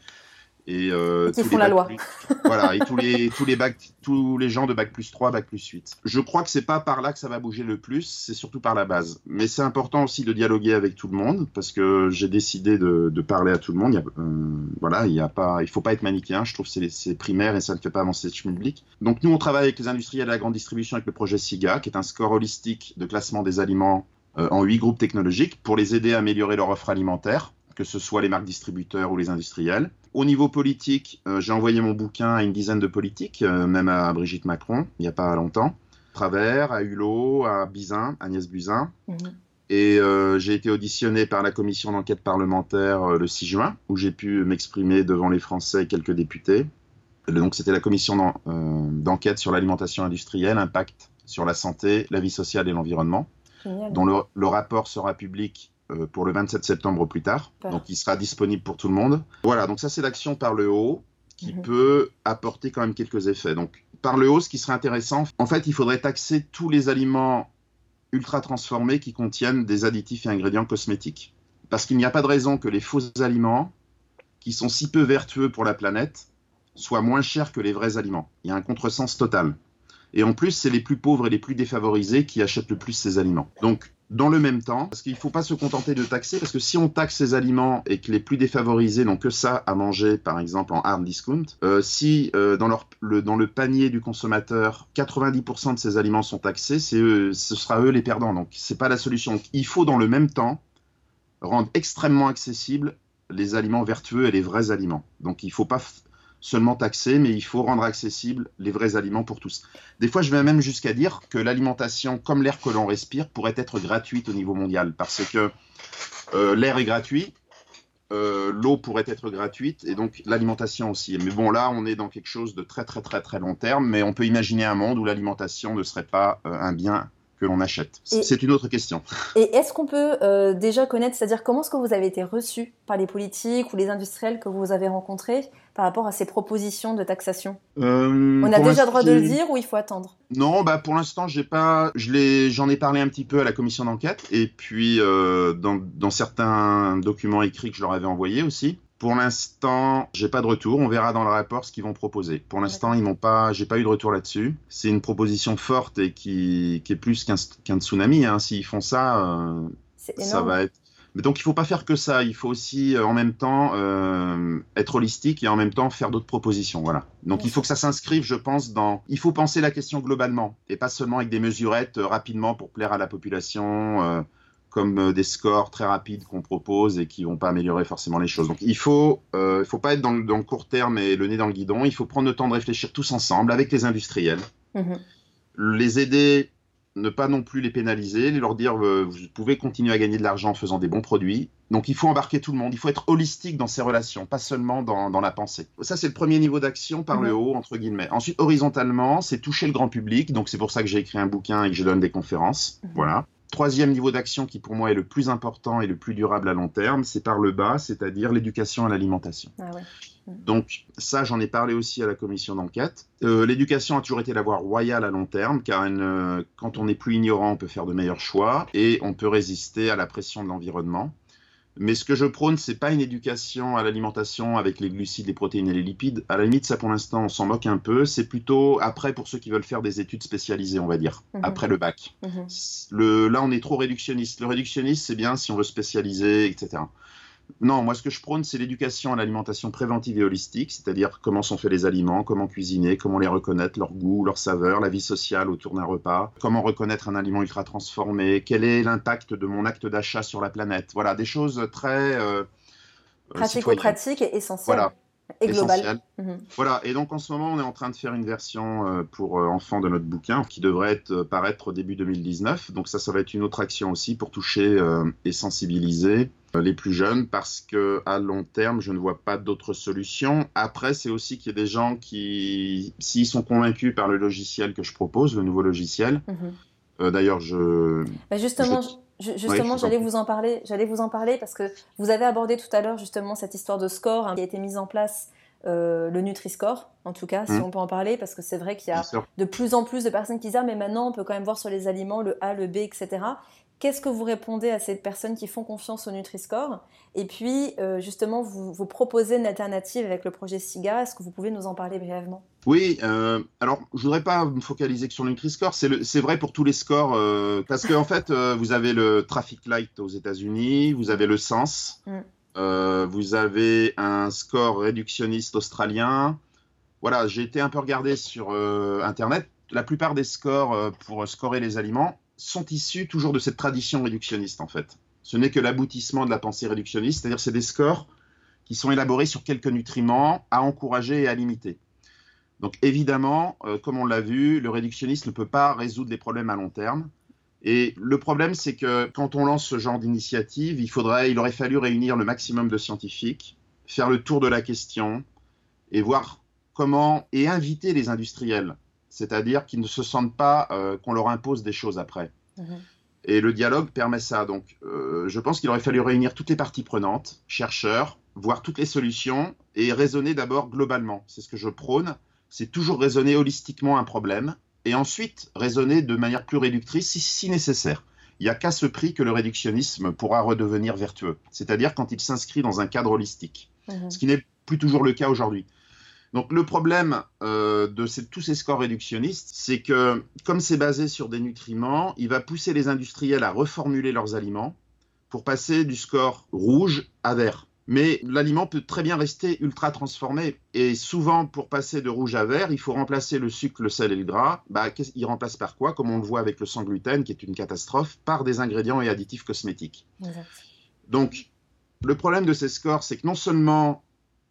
et, euh, Et qui tous font les la loi. plus- voilà, et tous les, tous, les bacs, tous les gens de bac plus 3, bac plus 8. Je crois que c'est pas par là que ça va bouger le plus, c'est surtout par la base. Mais c'est important aussi de dialoguer avec tout le monde, parce que j'ai décidé de, de parler à tout le monde. Il y a, euh, voilà, il y a pas, il faut pas être manichéen, je trouve que c'est- c'est primaire et ça ne fait pas avancer le public. Donc nous, on travaille avec les industriels de la grande distribution avec le projet SIGA, qui est un score holistique de classement des aliments euh, en huit groupes technologiques pour les aider à améliorer leur offre alimentaire, que ce soit les marques distributeurs ou les industriels. Au niveau politique, euh, j'ai envoyé mon bouquin à une dizaine de politiques, euh, même à Brigitte Macron, il n'y a pas longtemps. À Travers, à Hulot, à Bizin, Agnès Buzyn. Mhm. Et euh, j'ai été auditionné par la commission d'enquête parlementaire le 6 juin, où j'ai pu m'exprimer devant les Français et quelques députés. Donc c'était la commission d'en- d'enquête sur l'alimentation industrielle, impact sur la santé, la vie sociale et l'environnement dont le, le rapport sera public pour le 27 septembre au plus tard. Donc il sera disponible pour tout le monde. Voilà, donc ça c'est l'action par le haut qui mhm. peut apporter quand même quelques effets. Donc par le haut, ce qui serait intéressant, en fait, il faudrait taxer tous les aliments ultra transformés qui contiennent des additifs et ingrédients cosmétiques. Parce qu'il n'y a pas de raison que les faux aliments, qui sont si peu vertueux pour la planète, soient moins chers que les vrais aliments. Il y a un contresens total. Et en plus, c'est les plus pauvres et les plus défavorisés qui achètent le plus ces aliments. Donc, dans le même temps, parce qu'il ne faut pas se contenter de taxer, parce que si on taxe ces aliments et que les plus défavorisés n'ont que ça à manger, par exemple en hard discount, euh, si euh, dans, le panier du consommateur, 90% de ces aliments sont taxés, ce sera eux les perdants. Donc c'est pas la solution. il faut dans le même temps rendre extrêmement accessibles les aliments vertueux et les vrais aliments. Donc il ne faut pas seulement taxer, mais il faut rendre accessibles les vrais aliments pour tous. Des fois, je vais même jusqu'à dire que l'alimentation, comme l'air que l'on respire, pourrait être gratuite au niveau mondial, parce que euh, l'air est gratuit, euh, l'eau pourrait être gratuite, et donc l'alimentation aussi. Mais bon, là, on est dans quelque chose de très très très très long terme, mais on peut imaginer un monde où l'alimentation ne serait pas euh, un bien que l'on achète C'est une autre question. Et est-ce qu'on peut euh, déjà connaître, c'est-à-dire comment est-ce que vous avez été reçu par les politiques ou les industriels que vous avez rencontrés par rapport à ces propositions de taxation? Euh, On a déjà le droit de le dire ou il faut attendre? Non, bah pour l'instant, j'ai pas, je j'en ai parlé un petit peu à la commission d'enquête et puis euh, dans, dans certains documents écrits que je leur avais envoyés aussi. Pour l'instant, j'ai pas de retour. On verra dans le rapport ce qu'ils vont proposer. Pour l'instant, ils m'ont pas, j'ai pas eu de retour là-dessus. C'est une proposition forte et qui, qui est plus qu'un tsunami. Hein. S'ils font ça, euh, ça va être. Mais donc, il faut pas faire que ça. Il faut aussi, euh, en même temps, euh, être holistique et en même temps faire d'autres propositions. Voilà. Donc, il faut que ça s'inscrive, je pense, dans. Il faut penser la question globalement et pas seulement avec des mesurettes rapidement pour plaire à la population comme euh, des scores très rapides qu'on propose et qui vont pas améliorer forcément les choses. Donc il faut, euh, faut pas être dans le, court terme et le nez dans le guidon. Il faut prendre le temps de réfléchir tous ensemble avec les industriels, mhm. les aider, ne pas non plus les pénaliser, leur dire euh, vous pouvez continuer à gagner de l'argent en faisant des bons produits. Donc il faut embarquer tout le monde. Il faut être holistique dans ces relations, pas seulement dans, dans la pensée. Ça c'est le premier niveau d'action par le mhm. haut entre guillemets. Ensuite horizontalement, c'est toucher le grand public. Donc c'est pour ça que j'ai écrit un bouquin et que je donne des conférences. Mhm. Voilà. Troisième niveau d'action qui pour moi est le plus important et le plus durable à long terme, c'est par le bas, c'est-à-dire l'éducation à l'alimentation. Ah Donc ça, j'en ai parlé aussi à la commission d'enquête. Euh, l'éducation a toujours été la voie royale à long terme, car euh, quand on est plus ignorant, on peut faire de meilleurs choix et on peut résister à la pression de l'environnement. Mais ce que je prône, c'est pas une éducation à l'alimentation avec les glucides, les protéines et les lipides. À la limite, ça pour l'instant, on s'en moque un peu. C'est plutôt après pour ceux qui veulent faire des études spécialisées, on va dire, mhm. après le bac. Mhm. Le, là, on est trop réductionniste. Le réductionniste, c'est bien si on veut spécialiser, etc. Non, moi ce que je prône, c'est l'éducation à l'alimentation préventive et holistique, c'est-à-dire comment sont faits les aliments, comment cuisiner, comment les reconnaître, leur goût, leur saveur, la vie sociale autour d'un repas, comment reconnaître un aliment ultra transformé, quel est l'impact de mon acte d'achat sur la planète. Voilà, des choses très... Euh, euh Pratico-pratiques et essentielles. Voilà et global. Mhm. Voilà, et donc en ce moment, on est en train de faire une version euh, pour euh, enfants de notre bouquin qui devrait être, euh, paraître début 2019. Donc ça, ça va être une autre action aussi pour toucher et sensibiliser les plus jeunes parce que à long terme, je ne vois pas d'autres solutions. Après, c'est aussi qu'il y a des gens qui, s'ils sont convaincus par le logiciel que je propose, le nouveau logiciel, mhm. d'ailleurs, je... Bah, justement, Justement, j'allais vous en parler. J'allais vous en parler parce que vous avez abordé tout à l'heure justement cette histoire de score hein, qui a été mise en place, euh, le Nutri-Score, en tout cas, si mmh. on peut en parler, parce que c'est vrai qu'il y a de plus en plus de personnes qui disent ah mais maintenant on peut quand même voir sur les aliments le A, le B, etc. Qu'est-ce que vous répondez à ces personnes qui font confiance au Nutri-Score? Et puis, euh, justement, vous, vous proposez une alternative avec le projet SIGA. Est-ce que vous pouvez nous en parler brièvement? Oui, euh, alors je voudrais pas me focaliser que sur le Nutri-Score. C'est vrai pour tous les scores, euh, parce qu'en en fait, vous avez le Traffic Light aux États-Unis, vous avez le Sens, mm. vous avez un score réductionniste australien. Voilà, j'ai été un peu regardé sur Internet. La plupart des scores pour scorer les aliments sont issus toujours de cette tradition réductionniste en fait. Ce n'est que l'aboutissement de la pensée réductionniste, c'est-à-dire c'est des scores qui sont élaborés sur quelques nutriments à encourager et à limiter. Donc évidemment, euh, comme on l'a vu, le réductionniste ne peut pas résoudre les problèmes à long terme. Et le problème, c'est que quand on lance ce genre d'initiative, il il aurait fallu réunir le maximum de scientifiques, faire le tour de la question et voir comment et inviter les industriels c'est-à-dire qu'ils ne se sentent pas euh, qu'on leur impose des choses après. Mhm. Et le dialogue permet ça. Donc, euh, je pense qu'il aurait fallu réunir toutes les parties prenantes, chercheurs, voir toutes les solutions et raisonner d'abord globalement. C'est ce que je prône. C'est toujours raisonner holistiquement un problème et ensuite raisonner de manière plus réductrice si, nécessaire. Il n'y a qu'à ce prix que le réductionnisme pourra redevenir vertueux, c'est-à-dire quand il s'inscrit dans un cadre holistique, mmh. ce qui n'est plus toujours le cas aujourd'hui. Donc le problème euh, de tous ces scores réductionnistes, c'est que comme c'est basé sur des nutriments, il va pousser les industriels à reformuler leurs aliments pour passer du score rouge à vert. Mais l'aliment peut très bien rester ultra transformé. Et souvent, pour passer de rouge à vert, il faut remplacer le sucre, le sel et le gras. Bah, il remplace par quoi? Comme on le voit avec le sans gluten, qui est une catastrophe, par des ingrédients et additifs cosmétiques. Donc, le problème de ces scores, c'est que non seulement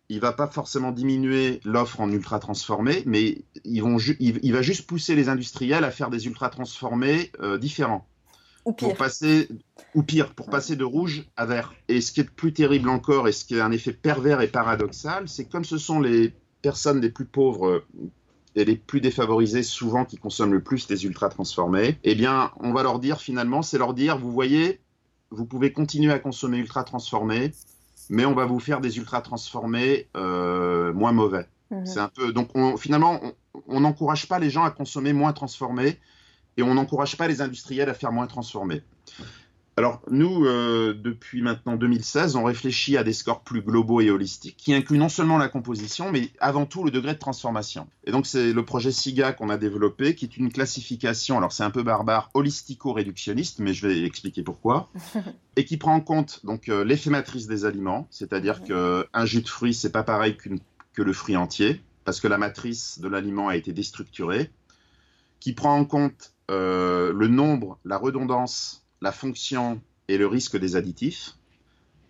il va pas forcément diminuer l'offre en ultra transformés, mais ils vont il, va juste pousser les industriels à faire des ultra transformés euh, différents. Ou pire. Pour passer, ou pire, pour passer de rouge à vert. Et ce qui est plus terrible encore, et ce qui est un effet pervers et paradoxal, c'est comme ce sont les personnes les plus pauvres euh, et les plus défavorisées souvent qui consomment le plus des ultra transformés, eh bien, on va leur dire finalement, c'est leur dire, vous voyez, vous pouvez continuer à consommer ultra transformés, mais on va vous faire des ultra transformés euh, moins mauvais. Mhm. C'est un peu donc finalement on n'encourage pas les gens à consommer moins transformés et on n'encourage pas les industriels à faire moins transformés. Alors nous, euh, depuis maintenant 2016, on réfléchit à des scores plus globaux et holistiques qui incluent non seulement la composition, mais avant tout le degré de transformation. Et donc c'est le projet SIGA qu'on a développé, qui est une classification, alors c'est un peu barbare, holistico-réductionniste, mais je vais expliquer pourquoi, et qui prend en compte donc euh, l'effet matrice des aliments, c'est-à-dire qu'un jus de fruits, c'est pas pareil que le fruit entier, parce que la matrice de l'aliment a été déstructurée, qui prend en compte euh, le nombre, la redondance la fonction et le risque des additifs,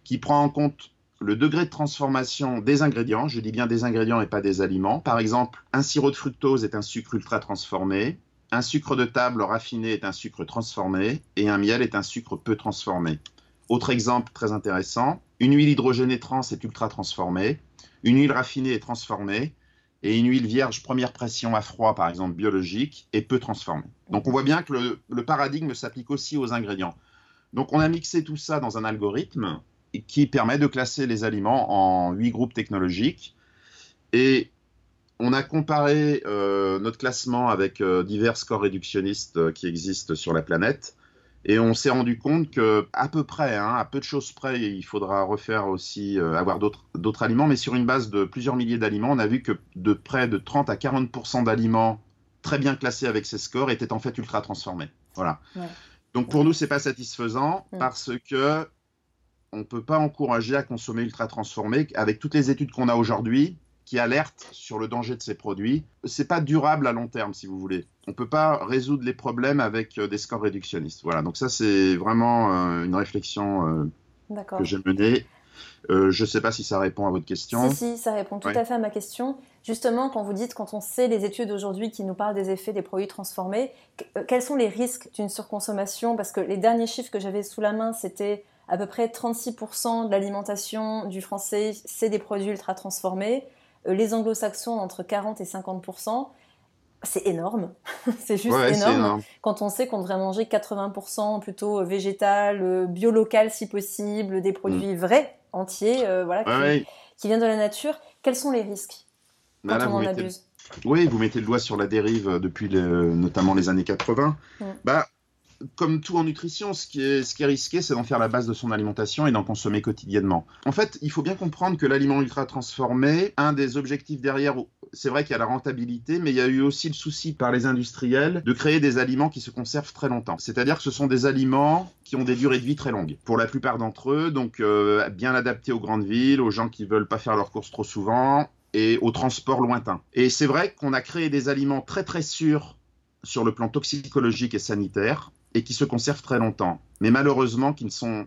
qui prend en compte le degré de transformation des ingrédients, je dis bien des ingrédients et pas des aliments. Par exemple, un sirop de fructose est un sucre ultra transformé, un sucre de table raffiné est un sucre transformé et un miel est un sucre peu transformé. Autre exemple très intéressant, une huile hydrogénée trans est ultra transformée, une huile raffinée est transformée et une huile vierge première pression à froid, par exemple biologique, est peu transformée. Donc on voit bien que le, paradigme s'applique aussi aux ingrédients. Donc on a mixé tout ça dans un algorithme qui permet de classer les aliments en huit groupes technologiques. Et on a comparé euh, notre classement avec euh, divers scores réductionnistes euh, qui existent sur la planète. Et on s'est rendu compte que à peu près, hein, à peu de choses près, il faudra refaire aussi euh, avoir d'autres aliments, mais sur une base de plusieurs milliers d'aliments, on a vu que de près de 30 à 40% d'aliments très bien classés avec ces scores étaient en fait ultra transformés. Voilà. Donc pour nous, c'est pas satisfaisant parce que on peut pas encourager à consommer ultra transformés avec toutes les études qu'on a aujourd'hui qui alertent sur le danger de ces produits. C'est pas durable à long terme, si vous voulez. On peut pas résoudre les problèmes avec euh, des scores réductionnistes. Voilà. Donc ça, c'est vraiment euh, une réflexion euh, que j'ai menée. je ne sais pas si ça répond à votre question. Si, si, ça répond tout à fait à ma question. Justement, quand vous dites, quand on sait les études aujourd'hui qui nous parlent des effets des produits transformés, quels sont les risques d'une surconsommation? Parce que les derniers chiffres que j'avais sous la main, c'était à peu près 36% de l'alimentation du français, c'est des produits ultra transformés. Euh, les anglo-saxons entre 40 et 50% c'est énorme, c'est juste énorme. Quand on sait qu'on devrait manger 80% plutôt végétal, euh, bio local si possible, des produits mm. vrais, entiers, euh, voilà, qui, viennent de la nature, quels sont les risques quand on en abuse? Oui, vous mettez le doigt sur la dérive depuis notamment les années 80. Mm. Bah, comme tout en nutrition, ce qui est, risqué, c'est d'en faire la base de son alimentation et d'en consommer quotidiennement. En fait, il faut bien comprendre que l'aliment ultra transformé, un des objectifs derrière, c'est vrai qu'il y a la rentabilité, mais il y a eu aussi le souci par les industriels de créer des aliments qui se conservent très longtemps. C'est-à-dire que ce sont des aliments qui ont des durées de vie très longues. Pour la plupart d'entre eux, donc euh, bien adaptés aux grandes villes, aux gens qui veulent pas faire leurs courses trop souvent et au transport lointain. Et c'est vrai qu'on a créé des aliments très très sûrs sur le plan toxicologique et sanitaire, et qui se conservent très longtemps, mais malheureusement qui ne sont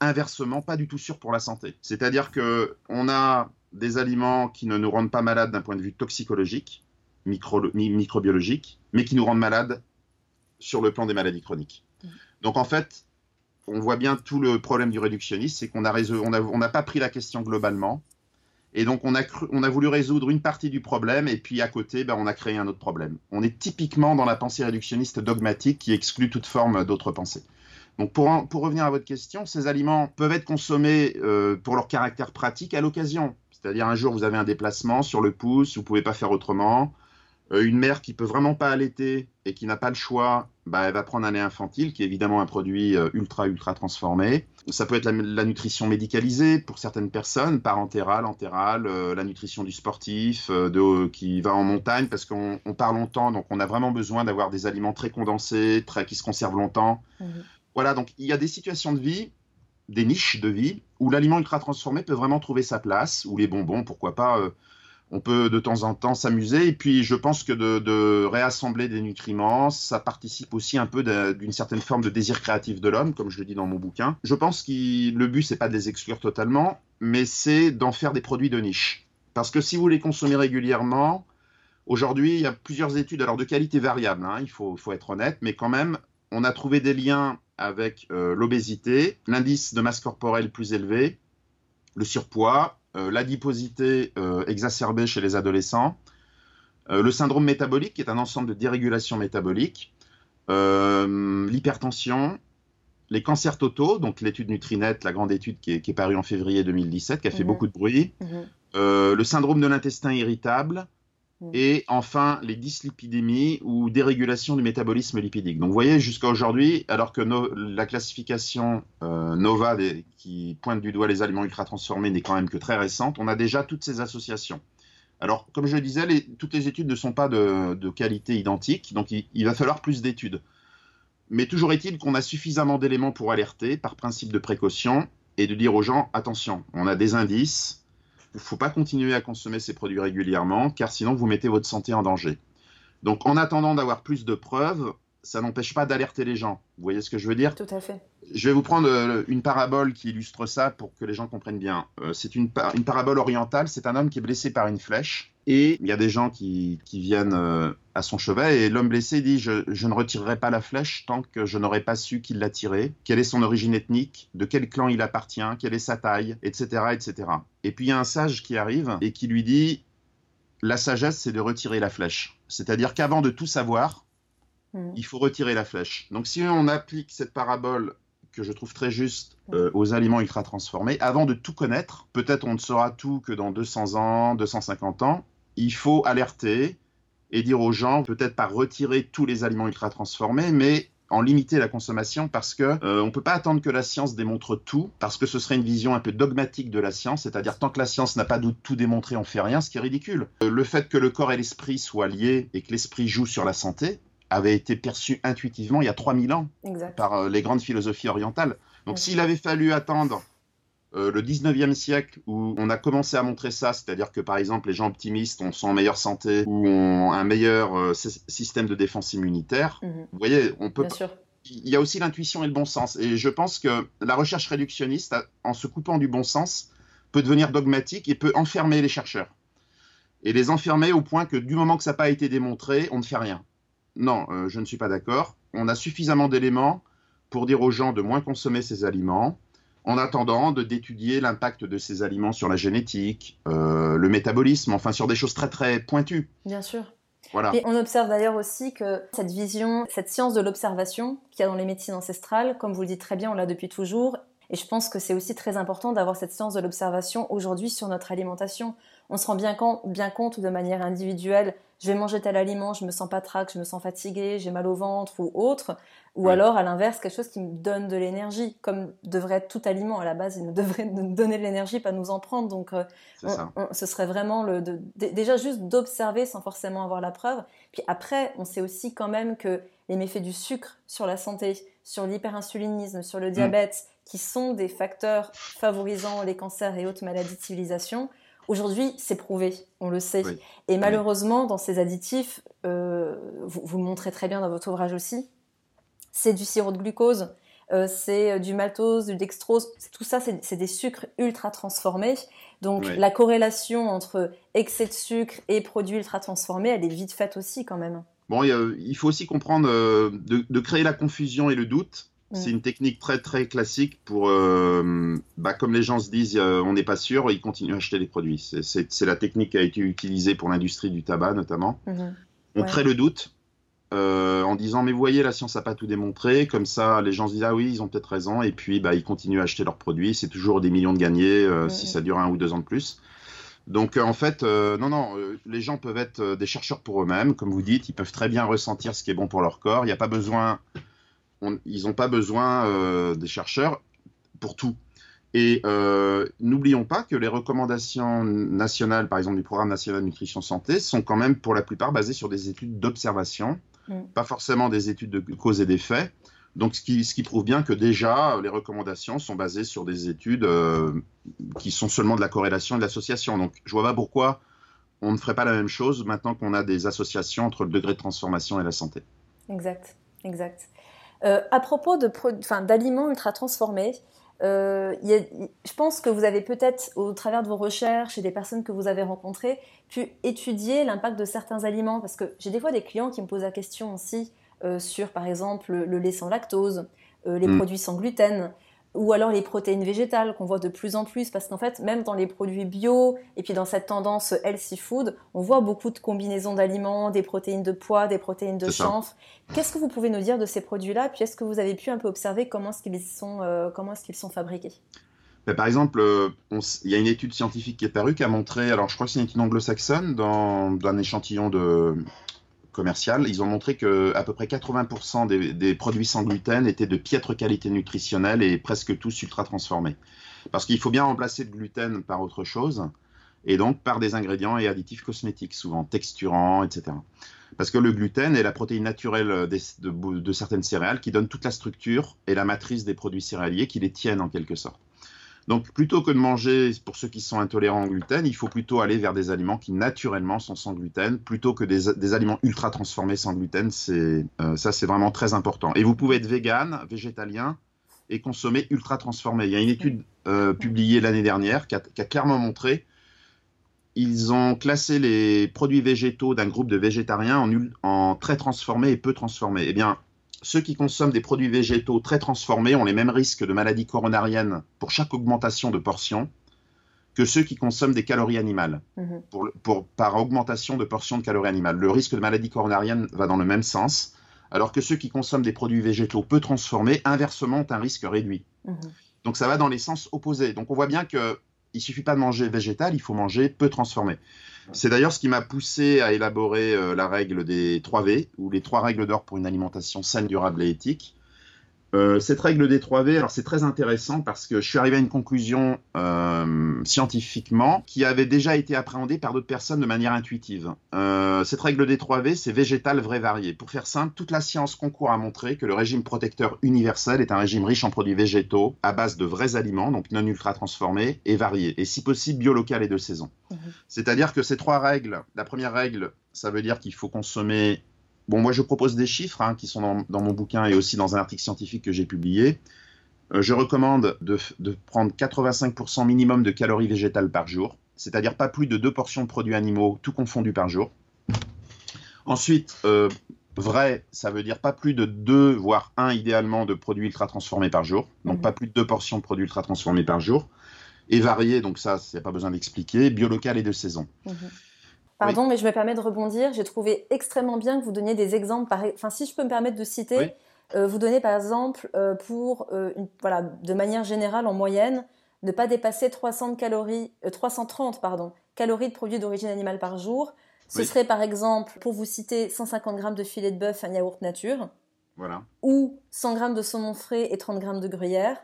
inversement pas du tout sûrs pour la santé. C'est-à-dire que on a des aliments qui ne nous rendent pas malades d'un point de vue toxicologique, micro, microbiologique, mais qui nous rendent malades sur le plan des maladies chroniques. Mmh. Donc en fait, on voit bien tout le problème du réductionnisme, c'est qu'on n'a on a, pas pris la question globalement, et donc, on a, voulu résoudre une partie du problème, et puis à côté, ben, on a créé un autre problème. On est typiquement dans la pensée réductionniste dogmatique qui exclut toute forme d'autre pensée. Donc pour, revenir à votre question, ces aliments peuvent être consommés euh, pour leur caractère pratique à l'occasion. C'est-à-dire un jour vous avez un déplacement sur le pouce, vous pouvez pas faire autrement. Euh, une mère qui peut vraiment pas allaiter et qui n'a pas le choix, bah, elle va prendre un lait infantile, qui est évidemment un produit euh, ultra ultra transformé. Ça peut être la, nutrition médicalisée pour certaines personnes, parentérale, entérale, euh, la nutrition du sportif, de, qui va en montagne parce qu'on part longtemps, donc on a vraiment besoin d'avoir des aliments très condensés, très, qui se conservent longtemps. Mmh. Voilà, donc il y a des situations de vie des niches de vie où l'aliment ultra transformé peut vraiment trouver sa place, ou les bonbons, pourquoi pas, on peut de temps en temps s'amuser. Et puis, je pense que de, réassembler des nutriments, ça participe aussi un peu d'une certaine forme de désir créatif de l'homme, comme je le dis dans mon bouquin. Je pense que le but, c'est pas de les exclure totalement, mais c'est d'en faire des produits de niche. Parce que si vous les consommez régulièrement, aujourd'hui, il y a plusieurs études, alors de qualité variable, hein, il faut, être honnête, mais quand même, on a trouvé des liens avec euh, l'obésité, l'indice de masse corporelle plus élevé, le surpoids, l'adiposité euh, exacerbée chez les adolescents, euh, le syndrome métabolique, qui est un ensemble de dérégulation métabolique, l'hypertension, les cancers totaux, donc l'étude Nutrinet, la grande étude qui est, parue en février 2017, qui a fait mhm. beaucoup de bruit, mhm. le syndrome de l'intestin irritable. Et enfin, les dyslipidémies ou dérégulation du métabolisme lipidique. Donc, vous voyez, jusqu'à aujourd'hui, alors que la classification euh, NOVA qui pointe du doigt les aliments ultra transformés n'est quand même que très récente, on a déjà toutes ces associations. Alors, comme je le disais, toutes les études ne sont pas de, qualité identique, donc il va falloir plus d'études. Mais toujours est-il qu'on a suffisamment d'éléments pour alerter par principe de précaution et de dire aux gens attention, on a des indices, il ne faut pas continuer à consommer ces produits régulièrement, car sinon vous mettez votre santé en danger. Donc en attendant d'avoir plus de preuves, ça n'empêche pas d'alerter les gens. Vous voyez ce que je veux dire? Tout à fait. Je vais vous prendre euh, une parabole qui illustre ça pour que les gens comprennent bien. Euh, c'est une, une, parabole orientale. C'est un homme qui est blessé par une flèche. Et il y a des gens qui, qui viennent euh, à son chevet. Et l'homme blessé dit je, je, ne retirerai pas la flèche tant que je n'aurai pas su qui l'a tiré, quelle est son origine ethnique, de quel clan il appartient, quelle est sa taille, etc. etc. Et puis il y a un sage qui arrive et qui lui dit la sagesse, c'est de retirer la flèche. C'est-à-dire qu'avant de tout savoir, Mm. il faut retirer la flèche. Donc si on applique cette parabole que je trouve très juste mm. euh, aux aliments ultra transformés, avant de tout connaître, peut-être on ne saura tout que dans 200 ans, 250 ans, il faut alerter et dire aux gens, peut-être pas retirer tous les aliments ultra transformés, mais en limiter la consommation parce que euh, on peut pas attendre que la science démontre tout parce que ce serait une vision un peu dogmatique de la science, c'est-à-dire tant que la science n'a pas tout démontré, on fait rien, ce qui est ridicule. Euh, le fait que le corps et l'esprit soient liés et que l'esprit joue sur la santé, avait été perçu intuitivement il y a 3000 ans par euh, les grandes philosophies orientales. Donc s'il avait fallu attendre euh, le 19e siècle où on a commencé à montrer ça, c'est-à-dire que par exemple les gens optimistes on, sont en meilleure santé ou ont un meilleur euh, système de défense immunitaire, mhm. vous voyez, on peut... Il y a aussi l'intuition et le bon sens. Et je pense que la recherche réductionniste, en se coupant du bon sens, peut devenir dogmatique et peut enfermer les chercheurs. Et les enfermer au point que du moment que ça n'a pas été démontré, on ne fait rien. Non, euh, je ne suis pas d'accord. On a suffisamment d'éléments pour dire aux gens de moins consommer ces aliments, en attendant d'étudier l'impact de ces aliments sur la génétique, euh, le métabolisme, enfin sur des choses très très pointues. Bien sûr. Voilà. Et on observe d'ailleurs aussi que cette vision, cette science de l'observation qu'il y a dans les médecines ancestrales, comme vous le dites très bien, on l'a depuis toujours. Et je pense que c'est aussi très important d'avoir cette science de l'observation aujourd'hui sur notre alimentation. On se rend bien compte de manière individuelle je vais manger tel aliment, je me sens pas trac, je me sens fatigué, j'ai mal au ventre ou autre, ou alors à l'inverse quelque chose qui me donne de l'énergie, comme devrait être tout aliment à la base, il nous devrait nous donner de l'énergie, pas nous en prendre. Donc, euh, ce serait vraiment le déjà juste d'observer sans forcément avoir la preuve. Puis après, on sait aussi quand même que les méfaits du sucre sur la santé, sur l'hyperinsulinisme, sur le mm. diabète, qui sont des facteurs favorisant les cancers et autres maladies de civilisation, Aujourd'hui, c'est prouvé, on le sait. Et malheureusement, dans ces additifs, euh, vous, le montrez très bien dans votre ouvrage aussi, c'est du sirop de glucose, euh, c'est euh, du maltose, du dextrose, tout ça, c'est des sucres ultra transformés. Donc la corrélation entre excès de sucre et produits ultra transformés, elle est vite faite aussi quand même. Bon, il faut aussi comprendre de, créer la confusion et le doute. C'est mm. une technique très très classique pour, euh, bah, comme les gens se disent, on n'est pas sûr, ils continuent à acheter les produits. C'est la technique qui a été utilisée pour l'industrie du tabac notamment. Mm-hmm. On crée le doute euh, en disant mais vous voyez la science n'a pas tout démontré comme ça les gens se disent ah oui ils ont peut-être raison et puis bah, ils continuent à acheter leurs produits c'est toujours des millions de gagnés euh, si ça dure un ou deux ans de plus donc en fait non non les gens peuvent être des chercheurs pour eux-mêmes comme vous dites ils peuvent très bien ressentir ce qui est bon pour leur corps il n'y a pas besoin ils n'ont pas besoin des chercheurs pour tout et euh, n'oublions pas que les recommandations nationales, par exemple du programme national de nutrition santé, sont quand même pour la plupart basées sur des études d'observation, mm. pas forcément des études de cause et d'effet. Donc, ce qui, ce qui, prouve bien que déjà, les recommandations sont basées sur des études euh, qui sont seulement de la corrélation et de l'association. Donc, je vois pas pourquoi on ne ferait pas la même chose maintenant qu'on a des associations entre le degré de transformation et la santé. Exact, exact. Euh, à propos d'aliments ultra transformés, euh, je pense que vous avez peut-être, au travers de vos recherches et des personnes que vous avez rencontrées, pu étudier l'impact de certains aliments. Parce que j'ai des fois des clients qui me posent la question aussi euh, sur, par exemple, le, lait sans lactose, les mm. produits sans gluten ou alors les protéines végétales qu'on voit de plus en plus, parce qu'en fait, même dans les produits bio, et puis dans cette tendance healthy food, on voit beaucoup de combinaisons d'aliments, des protéines de pois, des protéines de chanvre. Qu'est-ce que vous pouvez nous dire de ces produits-là? Puis est-ce que vous avez pu un peu observer comment est-ce qu'ils sont, euh, comment est-ce qu'ils sont fabriqués? Ben, par exemple, euh, il y a une étude scientifique qui est parue qui a montré, alors je crois que c'est une étude anglo-saxonne, dans, dans, un échantillon de, ils ont montré que à peu près 80% des, produits sans gluten étaient de piètre qualité nutritionnelle et presque tous ultra transformés. Parce qu'il faut bien remplacer le gluten par autre chose, et donc par des ingrédients et additifs cosmétiques, souvent texturants, etc. Parce que le gluten est la protéine naturelle de certaines céréales qui donne toute la structure et la matrice des produits céréaliers qui les tiennent en quelque sorte. Donc plutôt que de manger, pour ceux qui sont intolérants au gluten, il faut plutôt aller vers des aliments qui naturellement sont sans gluten, plutôt que des, aliments ultra transformés sans gluten. C'est euh, ça, c'est vraiment très important. Et vous pouvez être vegan, végétalien et consommer ultra transformé. Il y a une étude euh, publiée l'année dernière qui a, clairement montré ils ont classé les produits végétaux d'un groupe de végétariens en, en, très transformés et peu transformés. Eh bien, ceux qui consomment des produits végétaux très transformés ont les mêmes risques de maladies coronariennes pour chaque augmentation de portion que ceux qui consomment des calories animales, mhm. pour, par augmentation de portion de calories animales. Le risque de maladie coronarienne va dans le même sens, alors que ceux qui consomment des produits végétaux peu transformés, inversement, ont un risque réduit. Mhm. Donc ça va dans les sens opposés. Donc on voit bien qu'il ne suffit pas de manger végétal, il faut manger peu transformé. C'est d'ailleurs ce qui m'a poussé à élaborer euh, la règle des 3 V, ou les trois règles d'or pour une alimentation saine, durable et éthique. Euh, cette règle des 3 V, alors c'est très intéressant parce que je suis arrivé à une conclusion euh, scientifiquement qui avait déjà été appréhendée par d'autres personnes de manière intuitive. Euh, cette règle des 3 V, c'est végétal, vrai, varié. Pour faire simple, toute la science concourt à montrer que le régime protecteur universel est un régime riche en produits végétaux à base de vrais aliments, donc non ultra transformés et variés, et si possible bio-local et de saison. Mhm. C'est-à-dire que ces trois règles, la première règle, ça veut dire qu'il faut consommer Bon, moi, je propose des chiffres hein, qui sont dans, mon bouquin et aussi dans un article scientifique que j'ai publié. Euh, je recommande de, prendre 85% minimum de calories végétales par jour, c'est-à-dire pas plus de deux portions de produits animaux, tout confondus par jour. Ensuite, euh, vrai, ça veut dire pas plus de deux, voire un idéalement, de produits ultra transformés par jour. Donc mhm. pas plus de deux portions de produits ultra transformés par jour. Et varié, donc ça, il n'y a pas besoin d'expliquer. Biolocal et de saison. Mhm. Pardon, mais je me permets de rebondir. J'ai trouvé extrêmement bien que vous donniez des exemples. Enfin, si je peux me permettre de citer, euh, vous donnez par exemple euh, pour, euh, voilà, de manière générale, en moyenne, ne pas dépasser 300 calories, 330 pardon, calories de produits d'origine animale par jour. Ce serait par exemple, pour vous citer, 150 grammes de filet de bœuf, un yaourt nature. Voilà. Ou 100 grammes de saumon frais et 30 grammes de gruyère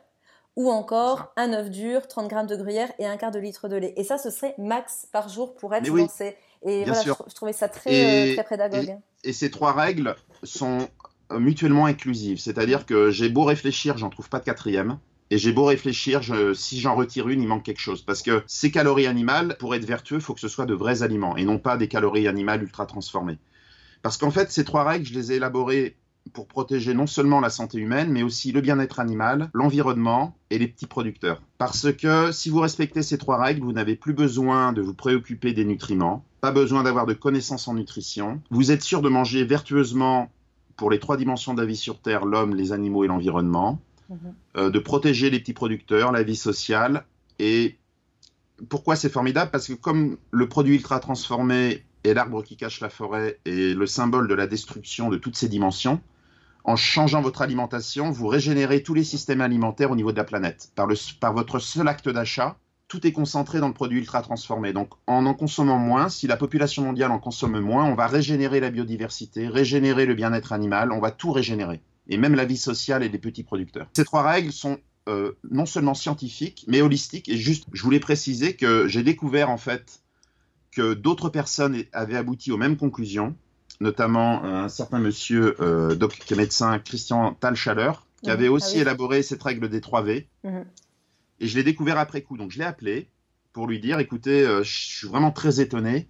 ou encore un œuf dur, 30 grammes de gruyère et un quart de litre de lait. Et ça, ce serait max par jour pour être lancé. Et voilà, Je, trouvais ça très, euh, très pédagogue. Et, ces trois règles sont euh, mutuellement inclusives. C'est-à-dire que j'ai beau réfléchir, j'en trouve pas de quatrième. Et j'ai beau réfléchir, si j'en retire une, il manque quelque chose. Parce que ces calories animales, pour être vertueux, il faut que ce soit de vrais aliments et non pas des calories animales ultra transformées. Parce qu'en fait, ces trois règles, je les ai élaborées pour protéger non seulement la santé humaine, mais aussi le bien-être animal, l'environnement et les petits producteurs. Parce que si vous respectez ces trois règles, vous n'avez plus besoin de vous préoccuper des nutriments, pas besoin d'avoir de connaissances en nutrition, vous êtes sûr de manger vertueusement pour les trois dimensions de la vie sur Terre, l'homme, les animaux et l'environnement, mhm. euh, de protéger les petits producteurs, la vie sociale. Et pourquoi c'est formidable? Parce que comme le produit ultra transformé et l'arbre qui cache la forêt est le symbole de la destruction de toutes ces dimensions. En changeant votre alimentation, vous régénérez tous les systèmes alimentaires au niveau de la planète. Par, le, par votre seul acte d'achat, tout est concentré dans le produit ultra transformé. Donc, en en consommant moins, si la population mondiale en consomme moins, on va régénérer la biodiversité, régénérer le bien-être animal, on va tout régénérer. Et même la vie sociale et des petits producteurs. Ces trois règles sont euh, non seulement scientifiques, mais holistiques. Et juste, je voulais préciser que j'ai découvert en fait que d'autres personnes avaient abouti aux mêmes conclusions, notamment un certain monsieur, euh, doc, qui est médecin, Christian Talchaleur, qui avait aussi ah oui. élaboré cette règle des 3 V. Mmh. Et je l'ai découvert après coup. Donc je l'ai appelé pour lui dire écoutez, euh, je suis vraiment très étonné.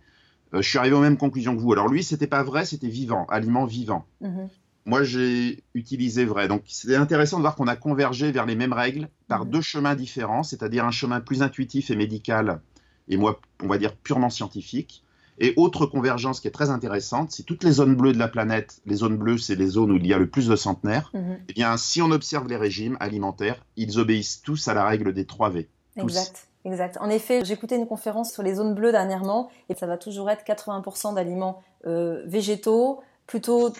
Euh, je suis arrivé aux mêmes conclusions que vous. Alors lui, c'était pas vrai, c'était vivant, aliment vivant. Mmh. Moi, j'ai utilisé vrai. Donc c'est intéressant de voir qu'on a convergé vers les mêmes règles par mmh. deux chemins différents, c'est-à-dire un chemin plus intuitif et médical, et moi, on va dire purement scientifique. Et autre convergence qui est très intéressante, c'est toutes les zones bleues de la planète. Les zones bleues, c'est les zones où il y a le plus de centenaires. Mmh. Eh bien, si on observe les régimes alimentaires, ils obéissent tous à la règle des 3 V. Tous. Exact. Exact. En effet, j'écoutais une conférence sur les zones bleues dernièrement et ça va toujours être 80% d'aliments euh, végétaux, plutôt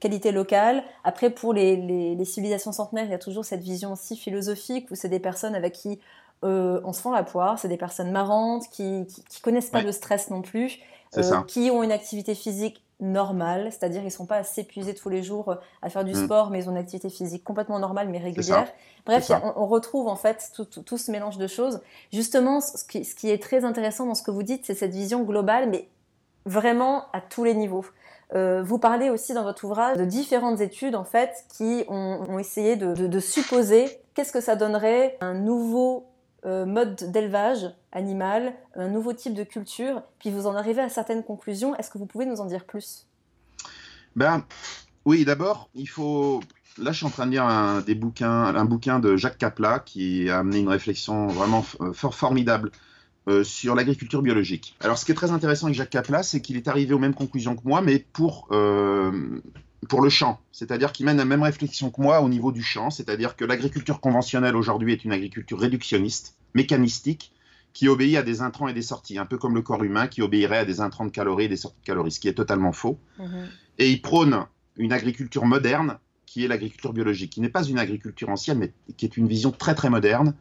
qualité locale. Après, pour les, les, les, civilisations centenaires, il y a toujours cette vision aussi philosophique où c'est des personnes avec qui euh, on se fend la poire. C'est des personnes marrantes qui, qui, qui connaissent pas ouais. le stress non plus, euh, qui ont une activité physique normale, c'est-à-dire ils sont pas à s'épuiser tous les jours euh, à faire du mm. sport, mais ils ont une activité physique complètement normale mais régulière. Bref, a, on, on, retrouve en fait tout, tout, tout, ce mélange de choses. Justement, ce qui, ce qui est très intéressant dans ce que vous dites, c'est cette vision globale, mais vraiment à tous les niveaux. Euh, vous parlez aussi dans votre ouvrage de différentes études en fait qui ont, ont essayé de, de, de supposer qu'est-ce que ça donnerait un nouveau euh, mode d'élevage animal, un nouveau type de culture, puis vous en arrivez à certaines conclusions. Est-ce que vous pouvez nous en dire plus? Ben oui, d'abord, il faut. Là, je suis en train de lire un, des un bouquin de Jacques Capla qui a amené une réflexion vraiment euh, formidable euh, sur l'agriculture biologique. Alors, ce qui est très intéressant avec Jacques Capla, c'est qu'il est arrivé aux mêmes conclusions que moi, mais pour pour le champ, c'est-à-dire qu'il mène la même réflexion que moi au niveau du champ, c'est-à-dire que l'agriculture conventionnelle aujourd'hui est une agriculture réductionniste, mécanistique, qui obéit à des intrants et des sorties, un peu comme le corps humain qui obéirait à des intrants de calories et des sorties de calories, ce qui est totalement faux. Mmh. Et il prône une agriculture moderne qui est l'agriculture biologique, qui n'est pas une agriculture ancienne, mais qui est une vision très très moderne.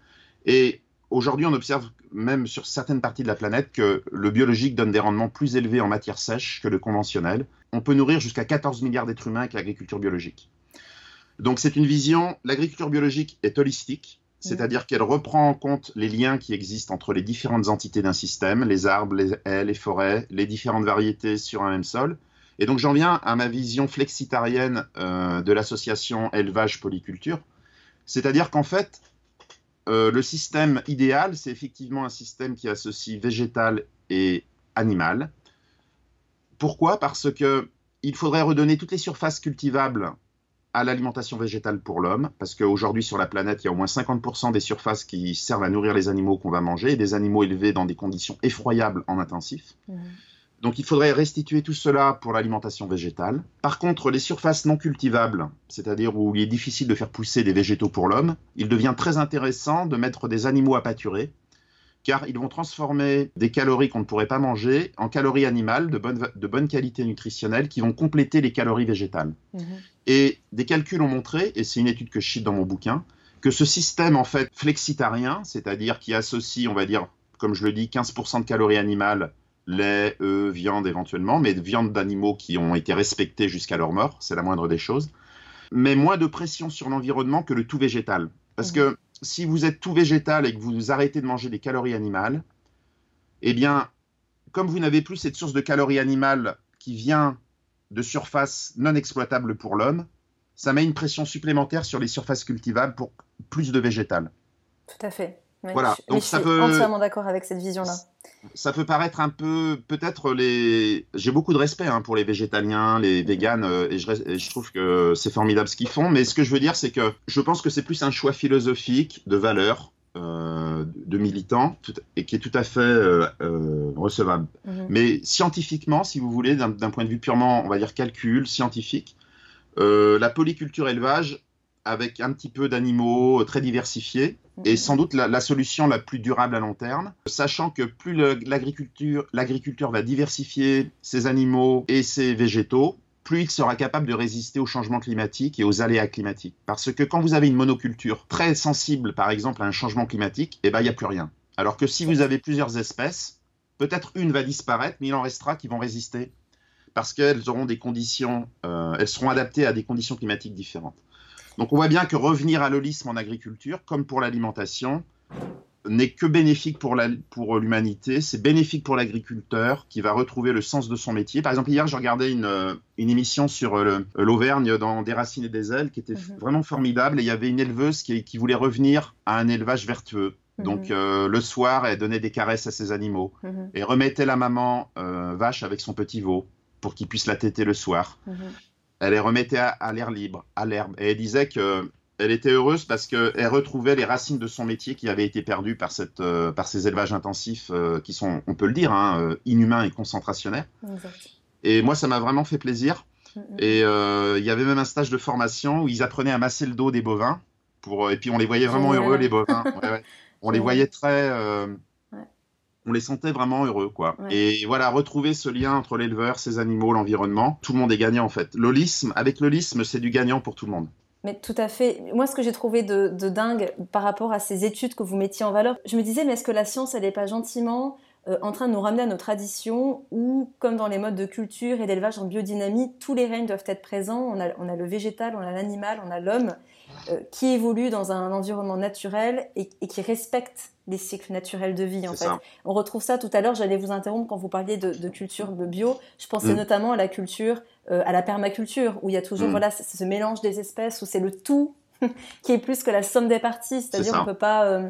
Et aujourd'hui, on observe même sur certaines parties de la planète que le biologique donne des rendements plus élevés en matière sèche que le conventionnel. On peut nourrir jusqu'à 14 milliards d'êtres humains avec l'agriculture biologique. Donc c'est une vision, l'agriculture biologique est holistique, c'est-à-dire qu'elle reprend en compte les liens qui existent entre les différentes entités d'un système, les arbres, les haies, les forêts, les différentes variétés sur un même sol. Et donc j'en viens à ma vision flexitarienne euh, de l'association élevage-polyculture, c'est-à-dire qu'en fait, euh, le système idéal, c'est effectivement un système qui associe végétal et animal. Pourquoi? Parce que il faudrait redonner toutes les surfaces cultivables à l'alimentation végétale pour l'homme, parce qu'aujourd'hui sur la planète, il y a au moins 50% des surfaces qui servent à nourrir les animaux qu'on va manger, et des animaux élevés dans des conditions effroyables en intensif. Mmh. Donc il faudrait restituer tout cela pour l'alimentation végétale. Par contre, les surfaces non cultivables, c'est-à-dire où il est difficile de faire pousser des végétaux pour l'homme, il devient très intéressant de mettre des animaux à pâturer, car ils vont transformer des calories qu'on ne pourrait pas manger en calories animales de bonne, de bonne qualité nutritionnelle qui vont compléter les calories végétales. Mmh. Et des calculs ont montré, et c'est une étude que je cite dans mon bouquin, que ce système en fait flexitarien, c'est-à-dire qui associe, on va dire, comme je le dis, 15% de calories animales lait, œufs, viande éventuellement, mais viande d'animaux qui ont été respectés jusqu'à leur mort, c'est la moindre des choses. Mais moins de pression sur l'environnement que le tout végétal. Parce mmh. que si vous êtes tout végétal et que vous arrêtez de manger des calories animales, eh bien, comme vous n'avez plus cette source de calories animales qui vient de surfaces non exploitables pour l'homme, ça met une pression supplémentaire sur les surfaces cultivables pour plus de végétal. Tout à fait. Ouais, voilà. Je, Donc je ça suis peut... entièrement d'accord avec cette vision-là. Ça peut paraître un peu, peut-être les. J'ai beaucoup de respect hein, pour les végétaliens, les véganes, euh, et, je, et, je, trouve que c'est formidable ce qu'ils font. Mais ce que je veux dire, c'est que je pense que c'est plus un choix philosophique de valeur euh, de militants tout, et qui est tout à fait euh, recevable. -hmm. Mais scientifiquement, si vous voulez, d'un point de vue purement, on va dire calcul scientifique, la polyculture élevage avec un petit peu d'animaux très diversifiés est sans doute la, solution la plus durable à long terme, sachant que plus l'agriculture va diversifier ses animaux et ses végétaux, plus il sera capable de résister au changement climatique et aux aléas climatiques. Parce que quand vous avez une monoculture très sensible, par exemple, à un changement climatique, eh ben, il n'y a plus rien. Alors que si vous avez plusieurs espèces, peut-être une va disparaître, mais il en restera qui vont résister. Parce qu'elles auront des conditions, euh, elles seront adaptées à des conditions climatiques différentes. Donc on voit bien que revenir à l'holisme en agriculture, comme pour l'alimentation, n'est que bénéfique pour l'humanité, c'est bénéfique pour l'agriculteur qui va retrouver le sens de son métier. Par exemple, hier, je regardais une, euh, émission sur euh, l'Auvergne dans Des racines et des ailes qui était mhm. vraiment formidable et il y avait une éleveuse qui, voulait revenir à un élevage vertueux. Mhm. Donc euh, le soir, elle donnait des caresses à ses animaux mhm. et remettait la maman vache avec son petit veau pour qu'il puisse la téter le soir. Elle les remettait à l'air libre, à l'herbe. Et elle disait que elle était heureuse parce qu'elle retrouvait les racines de son métier qui avaient été perdues par, cette, euh, par ces élevages intensifs euh, qui sont, on peut le dire, hein, euh, inhumains et concentrationnaires. Et moi, ça m'a vraiment fait plaisir. Mm. Et il y avait même un stage de formation où ils apprenaient à masser le dos des bovins. Pour, et puis on les voyait vraiment heureux, les bovins. On les voyait très. On les sentait vraiment heureux, quoi. Et voilà, retrouver ce lien entre l'éleveur, ses animaux, l'environnement, tout le monde est gagnant en fait. L'holisme, avec l'holisme, c'est du gagnant pour tout le monde. Mais tout à fait. Moi, ce que j'ai trouvé de, dingue par rapport à ces études que vous mettiez en valeur, je me disais, mais est-ce que la science, elle n'est pas gentiment euh, en train de nous ramener à nos traditions où, comme dans les modes de culture et d'élevage en biodynamie, tous les règnes doivent être présents. On a, on a le végétal, on a l'animal, on a l'homme euh, qui évolue dans un environnement naturel et, qui respecte les cycles naturels de vie. En fait. On retrouve ça tout à l'heure. J'allais vous interrompre quand vous parliez de, culture bio. Je pensais mm. notamment à la culture euh, à la permaculture, où il y a toujours mm. voilà, ce mélange des espèces, où c'est le tout qui est plus que la somme des parties, c'est-à-dire on peut pas, euh,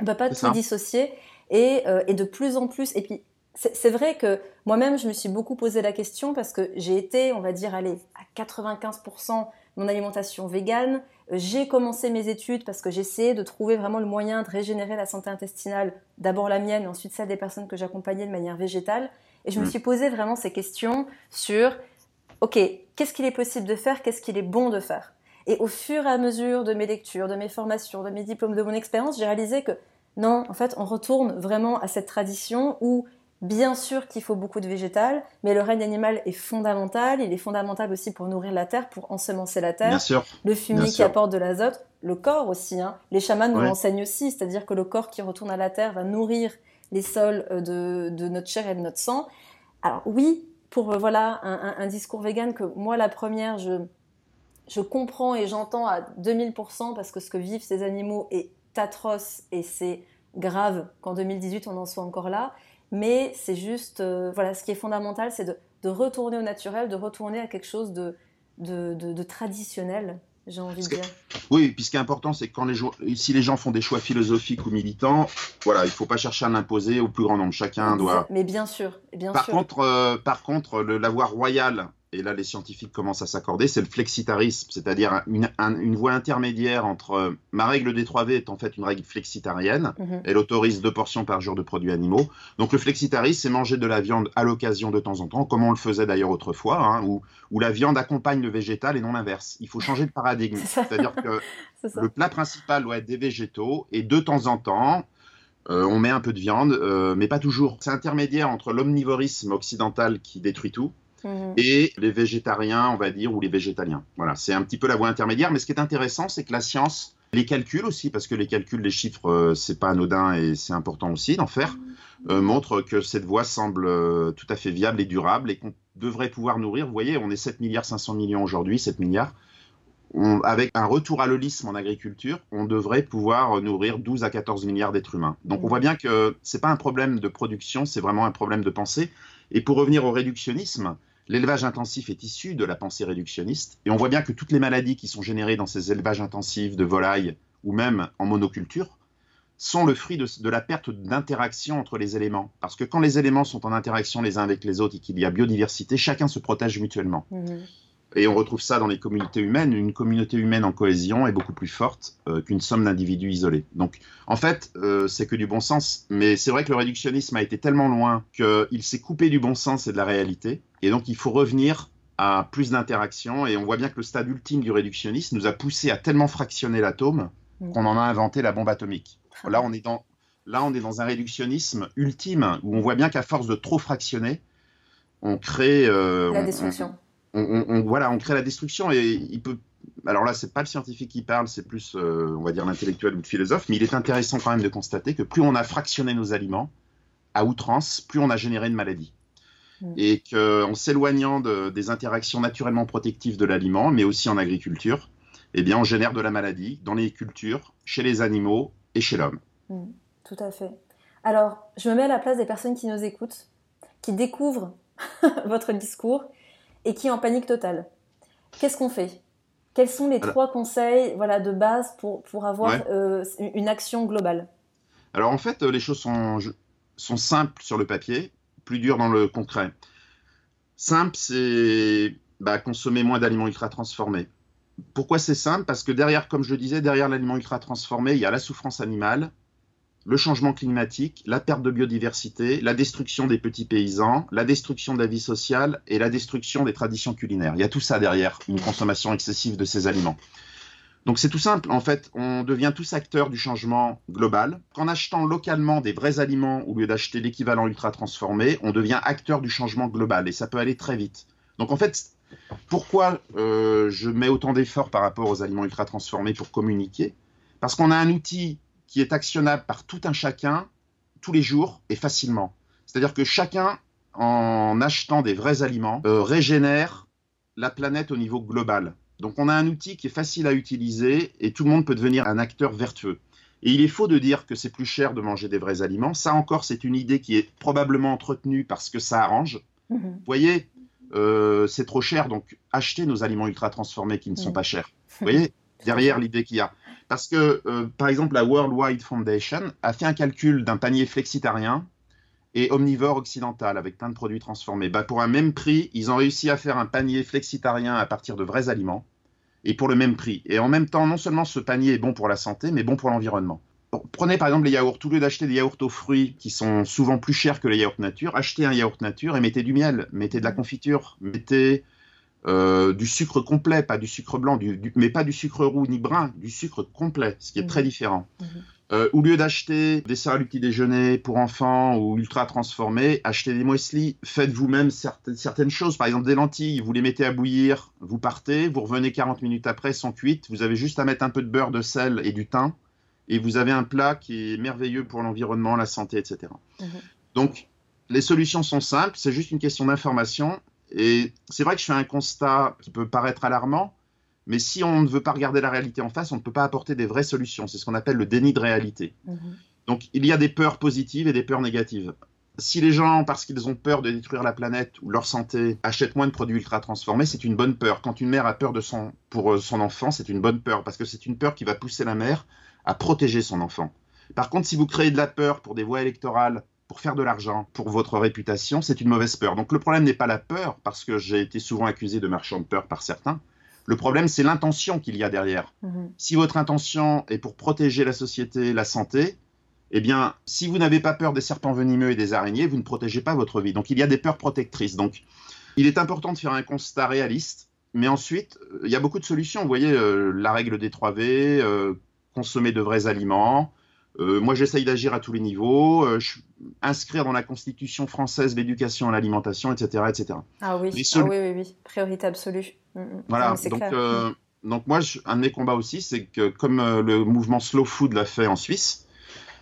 on peut pas tout dissocier. Et, euh, et, de plus en plus, et puis c'est vrai que moi-même, je me suis beaucoup posé la question parce que j'ai été, on va dire, allez, à 95% mon alimentation végane. J'ai commencé mes études parce que j'essayais de trouver vraiment le moyen de régénérer la santé intestinale, d'abord la mienne, ensuite celle des personnes que j'accompagnais de manière végétale. Et je me mm. suis posé vraiment ces questions sur ok, qu'est-ce qu'il est possible de faire, qu'est-ce qu'il est bon de faire? Et au fur et à mesure de mes lectures, de mes formations, de mes diplômes, de mon expérience, j'ai réalisé que non, en fait, on retourne vraiment à cette tradition où, bien sûr qu'il faut beaucoup de végétal, mais le règne animal est fondamental. Il est fondamental aussi pour nourrir la terre, pour ensemencer la terre. Bien sûr. Le fumier qui apporte de l'azote, le corps aussi. Hein. Les chamans nous l'enseignent aussi, c'est-à-dire que le corps qui retourne à la terre va nourrir les sols euh, de, de notre chair et de notre sang. Alors oui, pour euh, voilà un, discours vegan que moi la première je je comprends et j'entends à 2000% parce que ce que vivent ces animaux est atroce et c'est grave qu'en 2018 on en soit encore là mais c'est juste euh, voilà ce qui est fondamental c'est de, de, retourner au naturel de retourner à quelque chose de, de, de traditionnel j'ai envie de dire. Oui, puis ce qui est important, c'est que quand les si les gens font des choix philosophiques ou militants, voilà, il ne faut pas chercher à l'imposer au plus grand nombre. Chacun doit. Mais bien sûr, bien par sûr. Contre, euh, par contre, le, la voie royale et là les scientifiques commencent à s'accorder, c'est le flexitarisme, c'est-à-dire une, une, voie intermédiaire entre euh, ma règle des 3 V est en fait une règle flexitarienne, mhm. elle autorise deux portions par jour de produits animaux. Donc le flexitarisme, c'est manger de la viande à l'occasion de temps en temps, comme on le faisait d'ailleurs autrefois, hein, où, où, la viande accompagne le végétal et non l'inverse. Il faut changer de paradigme, c'est-à-dire que le plat principal doit être des végétaux et de temps en temps, euh, on met un peu de viande, euh, mais pas toujours. C'est intermédiaire entre l'omnivorisme occidental qui détruit tout Mhm. et les végétariens, on va dire, ou les végétaliens. Voilà, c'est un petit peu la voie intermédiaire. Mais ce qui est intéressant, c'est que la science, les calculs aussi, parce que les calculs, les chiffres, euh, c'est pas anodin et c'est important aussi d'en faire, euh, montrent que cette voie semble euh, tout à fait viable et durable et qu'on devrait pouvoir nourrir. Vous voyez, on est 7 milliards 500 millions aujourd'hui, 7 milliards. avec un retour à l'holisme en agriculture, on devrait pouvoir nourrir 12 à 14 milliards d'êtres humains. Donc on voit bien que c'est pas un problème de production, c'est vraiment un problème de pensée. Et pour revenir au réductionnisme, L'élevage intensif est issu de la pensée réductionniste, et on voit bien que toutes les maladies qui sont générées dans ces élevages intensifs de volailles ou même en monoculture sont le fruit de, la perte d'interaction entre les éléments. Parce que quand les éléments sont en interaction les uns avec les autres et qu'il y a biodiversité, chacun se protège mutuellement. Mhm. Et on retrouve ça dans les communautés humaines. Une communauté humaine en cohésion est beaucoup plus forte euh, qu'une somme d'individus isolés. Donc, en fait, euh, c'est que du bon sens. Mais c'est vrai que le réductionnisme a été tellement loin qu'il s'est coupé du bon sens et de la réalité. Et donc, il faut revenir à plus d'interaction. Et on voit bien que le stade ultime du réductionnisme nous a poussé à tellement fractionner l'atome mm. qu'on en a inventé la bombe atomique. Ah. Là, on est dans, là, on est dans un réductionnisme ultime où on voit bien qu'à force de trop fractionner, on crée euh, la destruction. On, voilà, on crée la destruction et il peut. Alors là, c'est pas le scientifique qui parle, c'est plus, euh, on va dire, l'intellectuel ou le philosophe, mais il est intéressant quand même de constater que plus on a fractionné nos aliments à outrance, plus on a généré de maladies. Mm. Et qu'en s'éloignant des interactions naturellement protectives de l'aliment, mais aussi en agriculture, eh bien, on génère de la maladie dans les cultures, chez les animaux et chez l'homme. Mm. tout à fait. Alors, je me mets à la place des personnes qui nous écoutent, qui découvrent votre discours et qui est en panique totale. Qu'est-ce qu'on fait? Quels sont les trois conseils voilà, de base pour, pour avoir euh, une action globale? Alors en fait, euh, les choses sont, sont simples sur le papier, plus dures dans le concret. Simple, c'est bah, consommer moins d'aliments ultra transformés. Pourquoi c'est simple? Parce que derrière, comme je le disais, derrière l'aliment ultra transformé, il y a la souffrance animale, le changement climatique, la perte de biodiversité, la destruction des petits paysans, la destruction de la vie sociale et la destruction des traditions culinaires. Il y a tout ça derrière, une consommation excessive de ces aliments. Donc c'est tout simple, en fait, on devient tous acteurs du changement global. En achetant localement des vrais aliments au lieu d'acheter l'équivalent ultra transformé, on devient acteur du changement global et ça peut aller très vite. Donc en fait, pourquoi euh, je mets autant d'efforts par rapport aux aliments ultra transformés pour communiquer? Parce qu'on a un outil qui est actionnable par tout un chacun tous les jours et facilement. C'est-à-dire que chacun, en achetant des vrais aliments, euh, régénère la planète au niveau global. Donc on a un outil qui est facile à utiliser et tout le monde peut devenir un acteur vertueux. Et il est faux de dire que c'est plus cher de manger des vrais aliments. Ça encore, c'est une idée qui est probablement entretenue parce que ça arrange. Mhm. Vous voyez, euh, c'est trop cher, donc achetez nos aliments ultra transformés qui ne sont pas chers. Vous voyez, derrière l'idée qu'il y a. Parce que, euh, par exemple, la World Wide Foundation a fait un calcul d'un panier flexitarien et omnivore occidental avec plein de produits transformés. Bah, pour un même prix, ils ont réussi à faire un panier flexitarien à partir de vrais aliments et pour le même prix. Et en même temps, non seulement ce panier est bon pour la santé, mais bon pour l'environnement. Prenez par exemple les yaourts. Au lieu d'acheter des yaourts aux fruits qui sont souvent plus chers que les yaourts nature, achetez un yaourt nature et mettez du miel, mettez de la confiture, mettez euh, du sucre complet, pas du sucre blanc, mais pas du sucre roux ni brun, du sucre complet, ce qui est très mhm. différent. Mhm. Euh, au lieu d'acheter des céréales petit déjeuner pour enfants ou ultra transformés, achetez des muesli, faites vous-même certaines, certaines, choses. Par exemple, des lentilles, vous les mettez à bouillir, vous partez, vous revenez 40 minutes après, sont cuites. Vous avez juste à mettre un peu de beurre, de sel et du thym, et vous avez un plat qui est merveilleux pour l'environnement, la santé, etc. Mhm. Donc, les solutions sont simples, c'est juste une question d'information et c'est vrai que je fais un constat qui peut paraître alarmant, mais si on ne veut pas regarder la réalité en face, on ne peut pas apporter des vraies solutions. C'est ce qu'on appelle le déni de réalité. Mhm. Donc il y a des peurs positives et des peurs négatives. Si les gens, parce qu'ils ont peur de détruire la planète ou leur santé, achètent moins de produits ultra transformés, c'est une bonne peur. Quand une mère a peur de son, pour euh, son enfant, c'est une bonne peur, parce que c'est une peur qui va pousser la mère à protéger son enfant. Par contre, si vous créez de la peur pour des voies électorales pour faire de l'argent, pour votre réputation, c'est une mauvaise peur. Donc le problème n'est pas la peur, parce que j'ai été souvent accusé de marchand de peur par certains. Le problème, c'est l'intention qu'il y a derrière. Mhm. Si votre intention est pour protéger la société, la santé, eh bien, si vous n'avez pas peur des serpents venimeux et des araignées, vous ne protégez pas votre vie. Donc il y a des peurs protectrices. Donc il est important de faire un constat réaliste, mais ensuite, euh, il y a beaucoup de solutions. Vous voyez, euh, la règle des 3 V, euh, consommer de vrais aliments, euh, moi, j'essaye d'agir à tous les niveaux, euh, inscrire dans la Constitution française l'éducation à l'alimentation, etc., etc. Ah oui, ah oui, oui, oui, priorité absolue. Mm, mm. Voilà, donc, euh, donc moi, un de mes combats aussi, c'est que comme le mouvement Slow Food l'a fait en Suisse,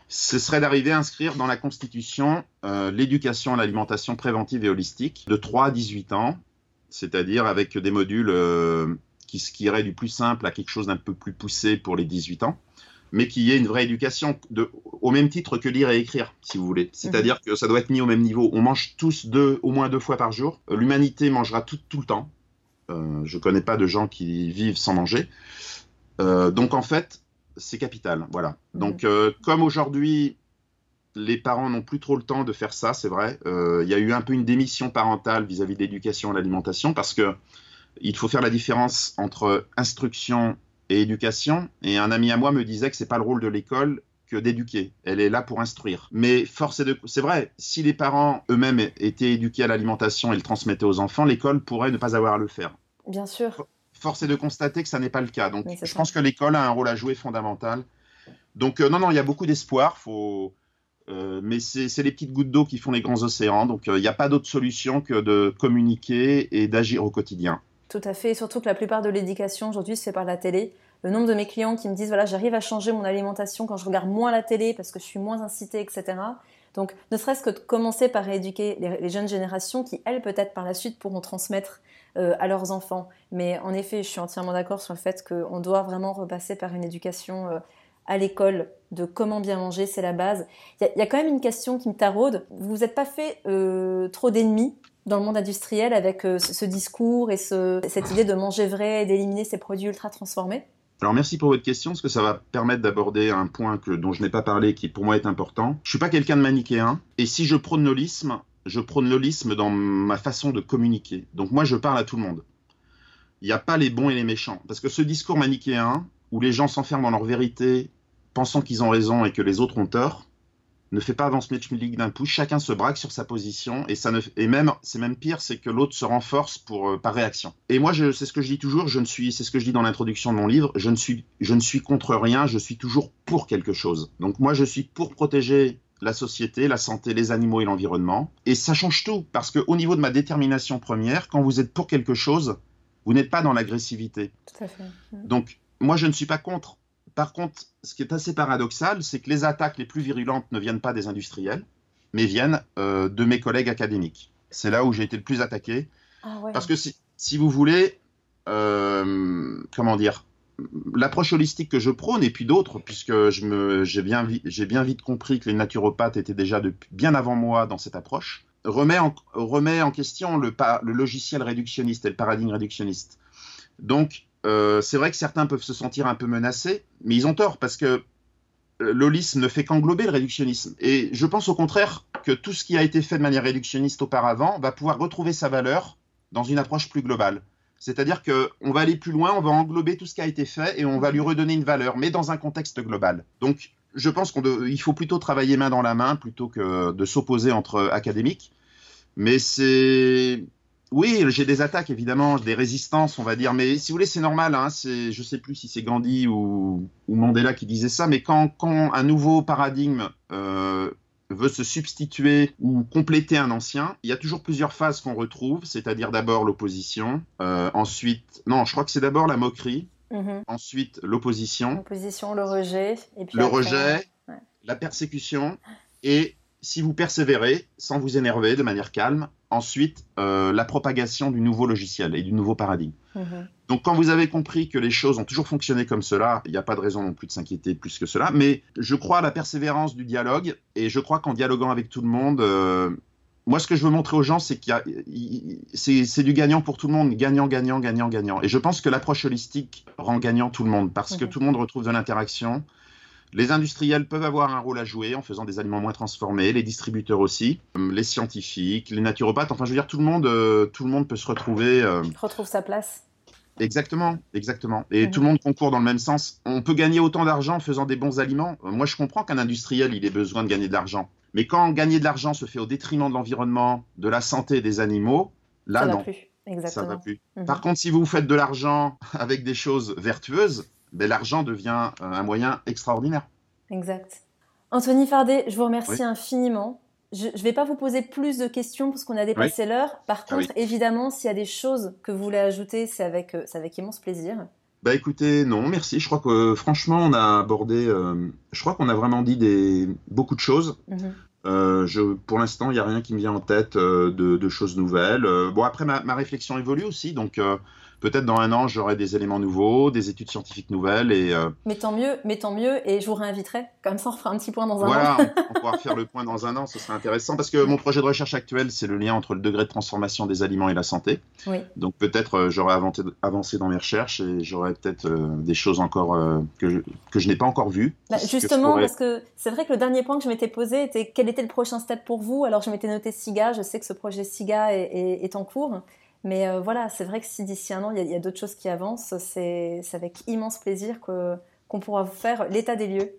ce serait d'arriver à inscrire dans la Constitution l'éducation à l'alimentation préventive et holistique de 3 à 18 ans, c'est-à-dire avec des modules qui, qui iraient du plus simple à quelque chose d'un peu plus poussé pour les 18 ans mais qu'il y ait une vraie éducation de, au même titre que lire et écrire, si vous voulez. C'est-à-dire mhm. que ça doit être mis au même niveau. On mange tous deux, au moins deux fois par jour. Euh, l'humanité mangera tout, tout le temps. Euh, je ne connais pas de gens qui vivent sans manger. Euh, donc en fait, c'est capital. Voilà. Mhm. Donc comme aujourd'hui, les parents n'ont plus trop le temps de faire ça, c'est vrai. Il y a eu un peu une démission parentale vis-à-vis de l'éducation et l'alimentation parce que il faut faire la différence entre instruction et éducation. Et un ami à moi me disait que c'est pas le rôle de l'école que d'éduquer. Elle est là pour instruire. Mais force est de, c'est vrai, si les parents eux-mêmes étaient éduqués à l'alimentation et le transmettaient aux enfants, l'école pourrait ne pas avoir à le faire. Bien sûr. force est de constater que ça n'est pas le cas. Donc, je pense que l'école a un rôle à jouer fondamental. Donc, non, non, il y a beaucoup d'espoir. Faut, mais c'est les petites gouttes d'eau qui font les grands océans. Donc, il n'y a pas d'autre solution que de communiquer et d'agir au quotidien. Tout à fait. Surtout que la plupart de l'éducation aujourd'hui se fait par la télé. Le nombre de mes clients qui me disent voilà j'arrive à changer mon alimentation quand je regarde moins la télé parce que je suis moins incitée etc donc ne serait-ce que de commencer par éduquer les, jeunes générations qui elles peut-être par la suite pourront transmettre euh, à leurs enfants. Mais en effet je suis entièrement d'accord sur le fait qu'on doit vraiment repasser par une éducation euh, à l'école de comment bien manger c'est la base. Il y, a quand même une question qui me taraude. Vous vous êtes pas fait euh, trop d'ennemis dans le monde industriel avec ce, discours et cette idée de manger vrai et d'éliminer ces produits ultra transformés alors merci pour votre question, parce que ça va permettre d'aborder un point dont je n'ai pas parlé, qui pour moi est important. Je suis pas quelqu'un de manichéen, et si je prône l'holisme, je prône l'holisme dans ma façon de communiquer. Donc moi je parle à tout le monde. Il n'y a pas les bons et les méchants. Parce que ce discours manichéen, où les gens s'enferment dans leur vérité, pensant qu'ils ont raison et que les autres ont tort, ne fait pas avancer League d'un pouce, chacun se braque sur sa position et ça ne et même c'est même pire, c'est que l'autre se renforce pour euh, par réaction. Et moi je c'est ce que je dis toujours, je ne suis c'est ce que je dis dans l'introduction de mon livre, je ne suis je ne suis contre rien, je suis toujours pour quelque chose. Donc moi je suis pour protéger la société, la santé, les animaux et l'environnement et ça change tout parce que au niveau de ma détermination première, quand vous êtes pour quelque chose, vous n'êtes pas dans l'agressivité. Tout à fait. Donc moi je ne suis pas contre par contre, ce qui est assez paradoxal, c'est que les attaques les plus virulentes ne viennent pas des industriels, mais viennent euh, de mes collègues académiques. C'est là où j'ai été le plus attaqué. Ah Parce que si, vous voulez, euh, comment dire, l'approche holistique que je prône, et puis d'autres, puisque j'ai bien, bien, vite compris que les naturopathes étaient déjà bien avant moi dans cette approche, remet en, remet en question le, le logiciel réductionniste et le paradigme réductionniste. Donc, euh, c'est vrai que certains peuvent se sentir un peu menacés, mais ils ont tort parce que euh, l'holisme ne fait qu'englober le réductionnisme. Et je pense au contraire que tout ce qui a été fait de manière réductionniste auparavant va pouvoir retrouver sa valeur dans une approche plus globale. C'est-à-dire qu'on va aller plus loin, on va englober tout ce qui a été fait et on va lui redonner une valeur, mais dans un contexte global. Donc, je pense qu'il faut plutôt travailler main dans la main plutôt que de s'opposer entre académiques. Mais c'est oui, j'ai des attaques évidemment, des résistances, on va dire, mais si vous voulez, c'est normal. Hein, c'est, je sais plus si c'est Gandhi ou, Mandela qui disait ça, mais quand, un nouveau paradigme euh, veut se substituer ou compléter un ancien, il y a toujours plusieurs phases qu'on retrouve, c'est-à-dire d'abord l'opposition, euh, ensuite, non, je crois que c'est d'abord la moquerie, mhm. ensuite l'opposition, l'opposition, le rejet, et puis le rejet, la persécution et si vous persévérez, sans vous énerver, de manière calme, ensuite euh, la propagation du nouveau logiciel et du nouveau paradigme. Mhm. Donc quand vous avez compris que les choses ont toujours fonctionné comme cela, il n'y a pas de raison non plus de s'inquiéter plus que cela, mais je crois à la persévérance du dialogue et je crois qu'en dialoguant avec tout le monde, euh, moi ce que je veux montrer aux gens, c'est qu'il c'est du gagnant pour tout le monde, gagnant, gagnant, gagnant, gagnant. Et je pense que l'approche holistique rend gagnant tout le monde parce que mhm. tout le monde retrouve de l'interaction. Les industriels peuvent avoir un rôle à jouer en faisant des aliments moins transformés, les distributeurs aussi, euh, les scientifiques, les naturopathes. Enfin, je veux dire, tout le monde, euh, tout le monde peut se retrouver. Euh, retrouve sa place. Exactement, exactement. Et mhm. tout le monde concourt dans le même sens. On peut gagner autant d'argent en faisant des bons aliments. Moi, je comprends qu'un industriel, il ait besoin de gagner de l'argent. Mais quand gagner de l'argent se fait au détriment de l'environnement, de la santé des animaux, là, non. Plus. Exactement. Ça va plus. Mhm. Par contre, si vous faites de l'argent avec des choses vertueuses, ben, l'argent devient euh, un moyen extraordinaire. Exact. Anthony Fardet, je vous remercie infiniment. Je ne vais pas vous poser plus de questions parce qu'on a dépassé l'heure. Par ah contre, évidemment, s'il y a des choses que vous voulez ajouter, c'est avec, euh, avec immense plaisir. Bah écoutez, non, merci. Je crois que franchement, on a abordé, euh, je crois qu'on a vraiment dit des, beaucoup de choses. Mhm. je, pour l'instant, il n'y a rien qui me vient en tête de, choses nouvelles. bon, après, ma, ma, réflexion évolue aussi, donc peut-être dans un an, j'aurai des éléments nouveaux, des études scientifiques nouvelles. Et, euh, Mais tant mieux, mais tant mieux, et je vous réinviterai. Comme ça, on fera un petit point dans un an. Voilà, on pourra faire le point dans un an, ce serait intéressant, parce que mon projet de recherche actuel, c'est le lien entre le degré de transformation des aliments et la santé. Oui. Donc peut-être euh, j'aurai avancé dans mes recherches et j'aurai peut-être euh, des choses encore que je, que je n'ai pas encore vues. Bah, justement, parce que c'est vrai que le dernier point que je m'étais posé était quel était le prochain step pour vous? Alors je m'étais noté SIGA, je sais que ce projet SIGA est, est en cours. Mais euh, voilà, c'est vrai que si d'ici un an, il y a, d'autres choses qui avancent, c'est avec immense plaisir qu'on pourra faire l'état des lieux.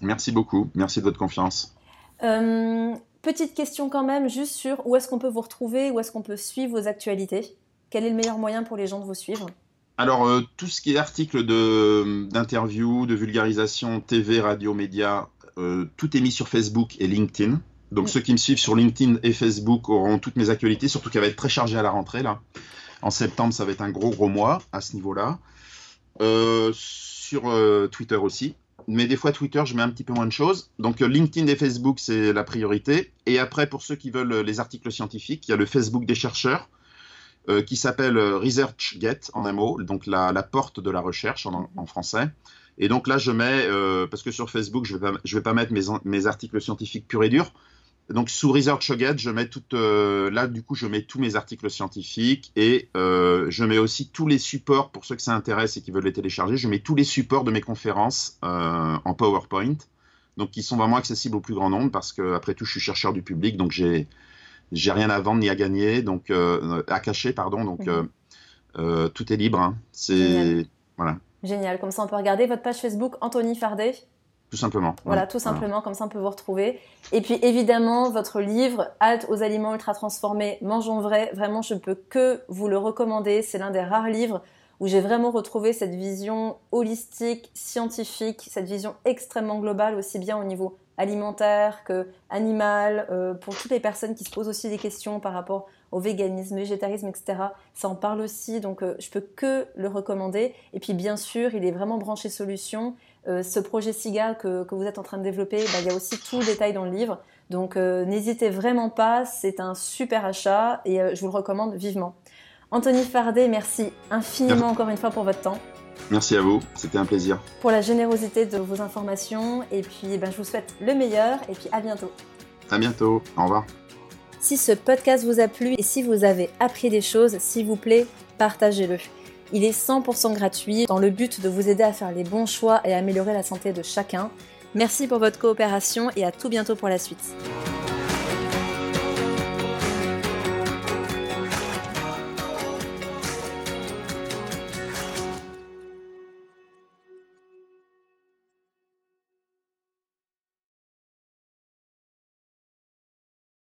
Merci beaucoup, merci de votre confiance. Euh, petite question quand même, juste sur où est-ce qu'on peut vous retrouver, où est-ce qu'on peut suivre vos actualités? Quel est le meilleur moyen pour les gens de vous suivre? Alors, euh, tout ce qui est article d'interview, de, vulgarisation, TV, radio, médias, tout est mis sur Facebook et LinkedIn. Donc, mm. ceux qui me suivent sur LinkedIn et Facebook auront toutes mes actualités, surtout qu'elle va être très chargée à la rentrée, là. En septembre, ça va être un gros, gros mois à ce niveau-là. Euh, sur Twitter aussi. Mais des fois, Twitter, je mets un petit peu moins de choses. Donc, LinkedIn et Facebook, c'est la priorité. Et après, pour ceux qui veulent les articles scientifiques, il y a le Facebook des chercheurs euh, qui s'appelle euh, ResearchGate en un mot, donc la, porte de la recherche en, français. Et donc là, je mets, euh, parce que sur Facebook, je ne vais, pas, vais pas mettre mes, mes, articles scientifiques purs et durs. Donc sous ResearchGate, je mets tout, là du coup, je mets tous mes articles scientifiques et je mets aussi tous les supports pour ceux que ça intéresse et qui veulent les télécharger. Je mets tous les supports de mes conférences en PowerPoint, donc qui sont vraiment accessibles au plus grand nombre parce que après tout, je suis chercheur du public, donc j'ai j'ai rien à vendre ni à gagner, donc euh, à cacher, pardon. Donc mhm. euh, euh, tout est libre. Hein. C'est voilà. Génial. Comme ça, on peut regarder votre page Facebook Anthony Fardet. Tout simplement. Voilà, tout simplement, comme ça on peut vous retrouver. Et puis évidemment, votre livre, Halte aux aliments ultra transformés, mangeons vrai, vraiment je ne peux que vous le recommander. C'est l'un des rares livres où j'ai vraiment retrouvé cette vision holistique, scientifique, cette vision extrêmement globale, aussi bien au niveau alimentaire que animal, euh, pour toutes les personnes qui se posent aussi des questions par rapport au véganisme, végétarisme, etc. Ça en parle aussi, donc euh, je peux que le recommander. Et puis bien sûr, il est vraiment branché solution. Euh, ce projet SIGA que, que, vous êtes en train de développer, bah, il y a aussi tout le détail dans le livre. Donc n'hésitez vraiment pas, c'est un super achat et je vous le recommande vivement. Anthony Fardet, merci infiniment encore une fois pour votre temps. Merci à vous, c'était un plaisir. Pour la générosité de vos informations et puis eh ben, je vous souhaite le meilleur et puis à bientôt. À bientôt, au revoir. Si ce podcast vous a plu et si vous avez appris des choses, s'il vous plaît, partagez-le. Il est 100% gratuit dans le but de vous aider à faire les bons choix et à améliorer la santé de chacun. Merci pour votre coopération et à tout bientôt pour la suite.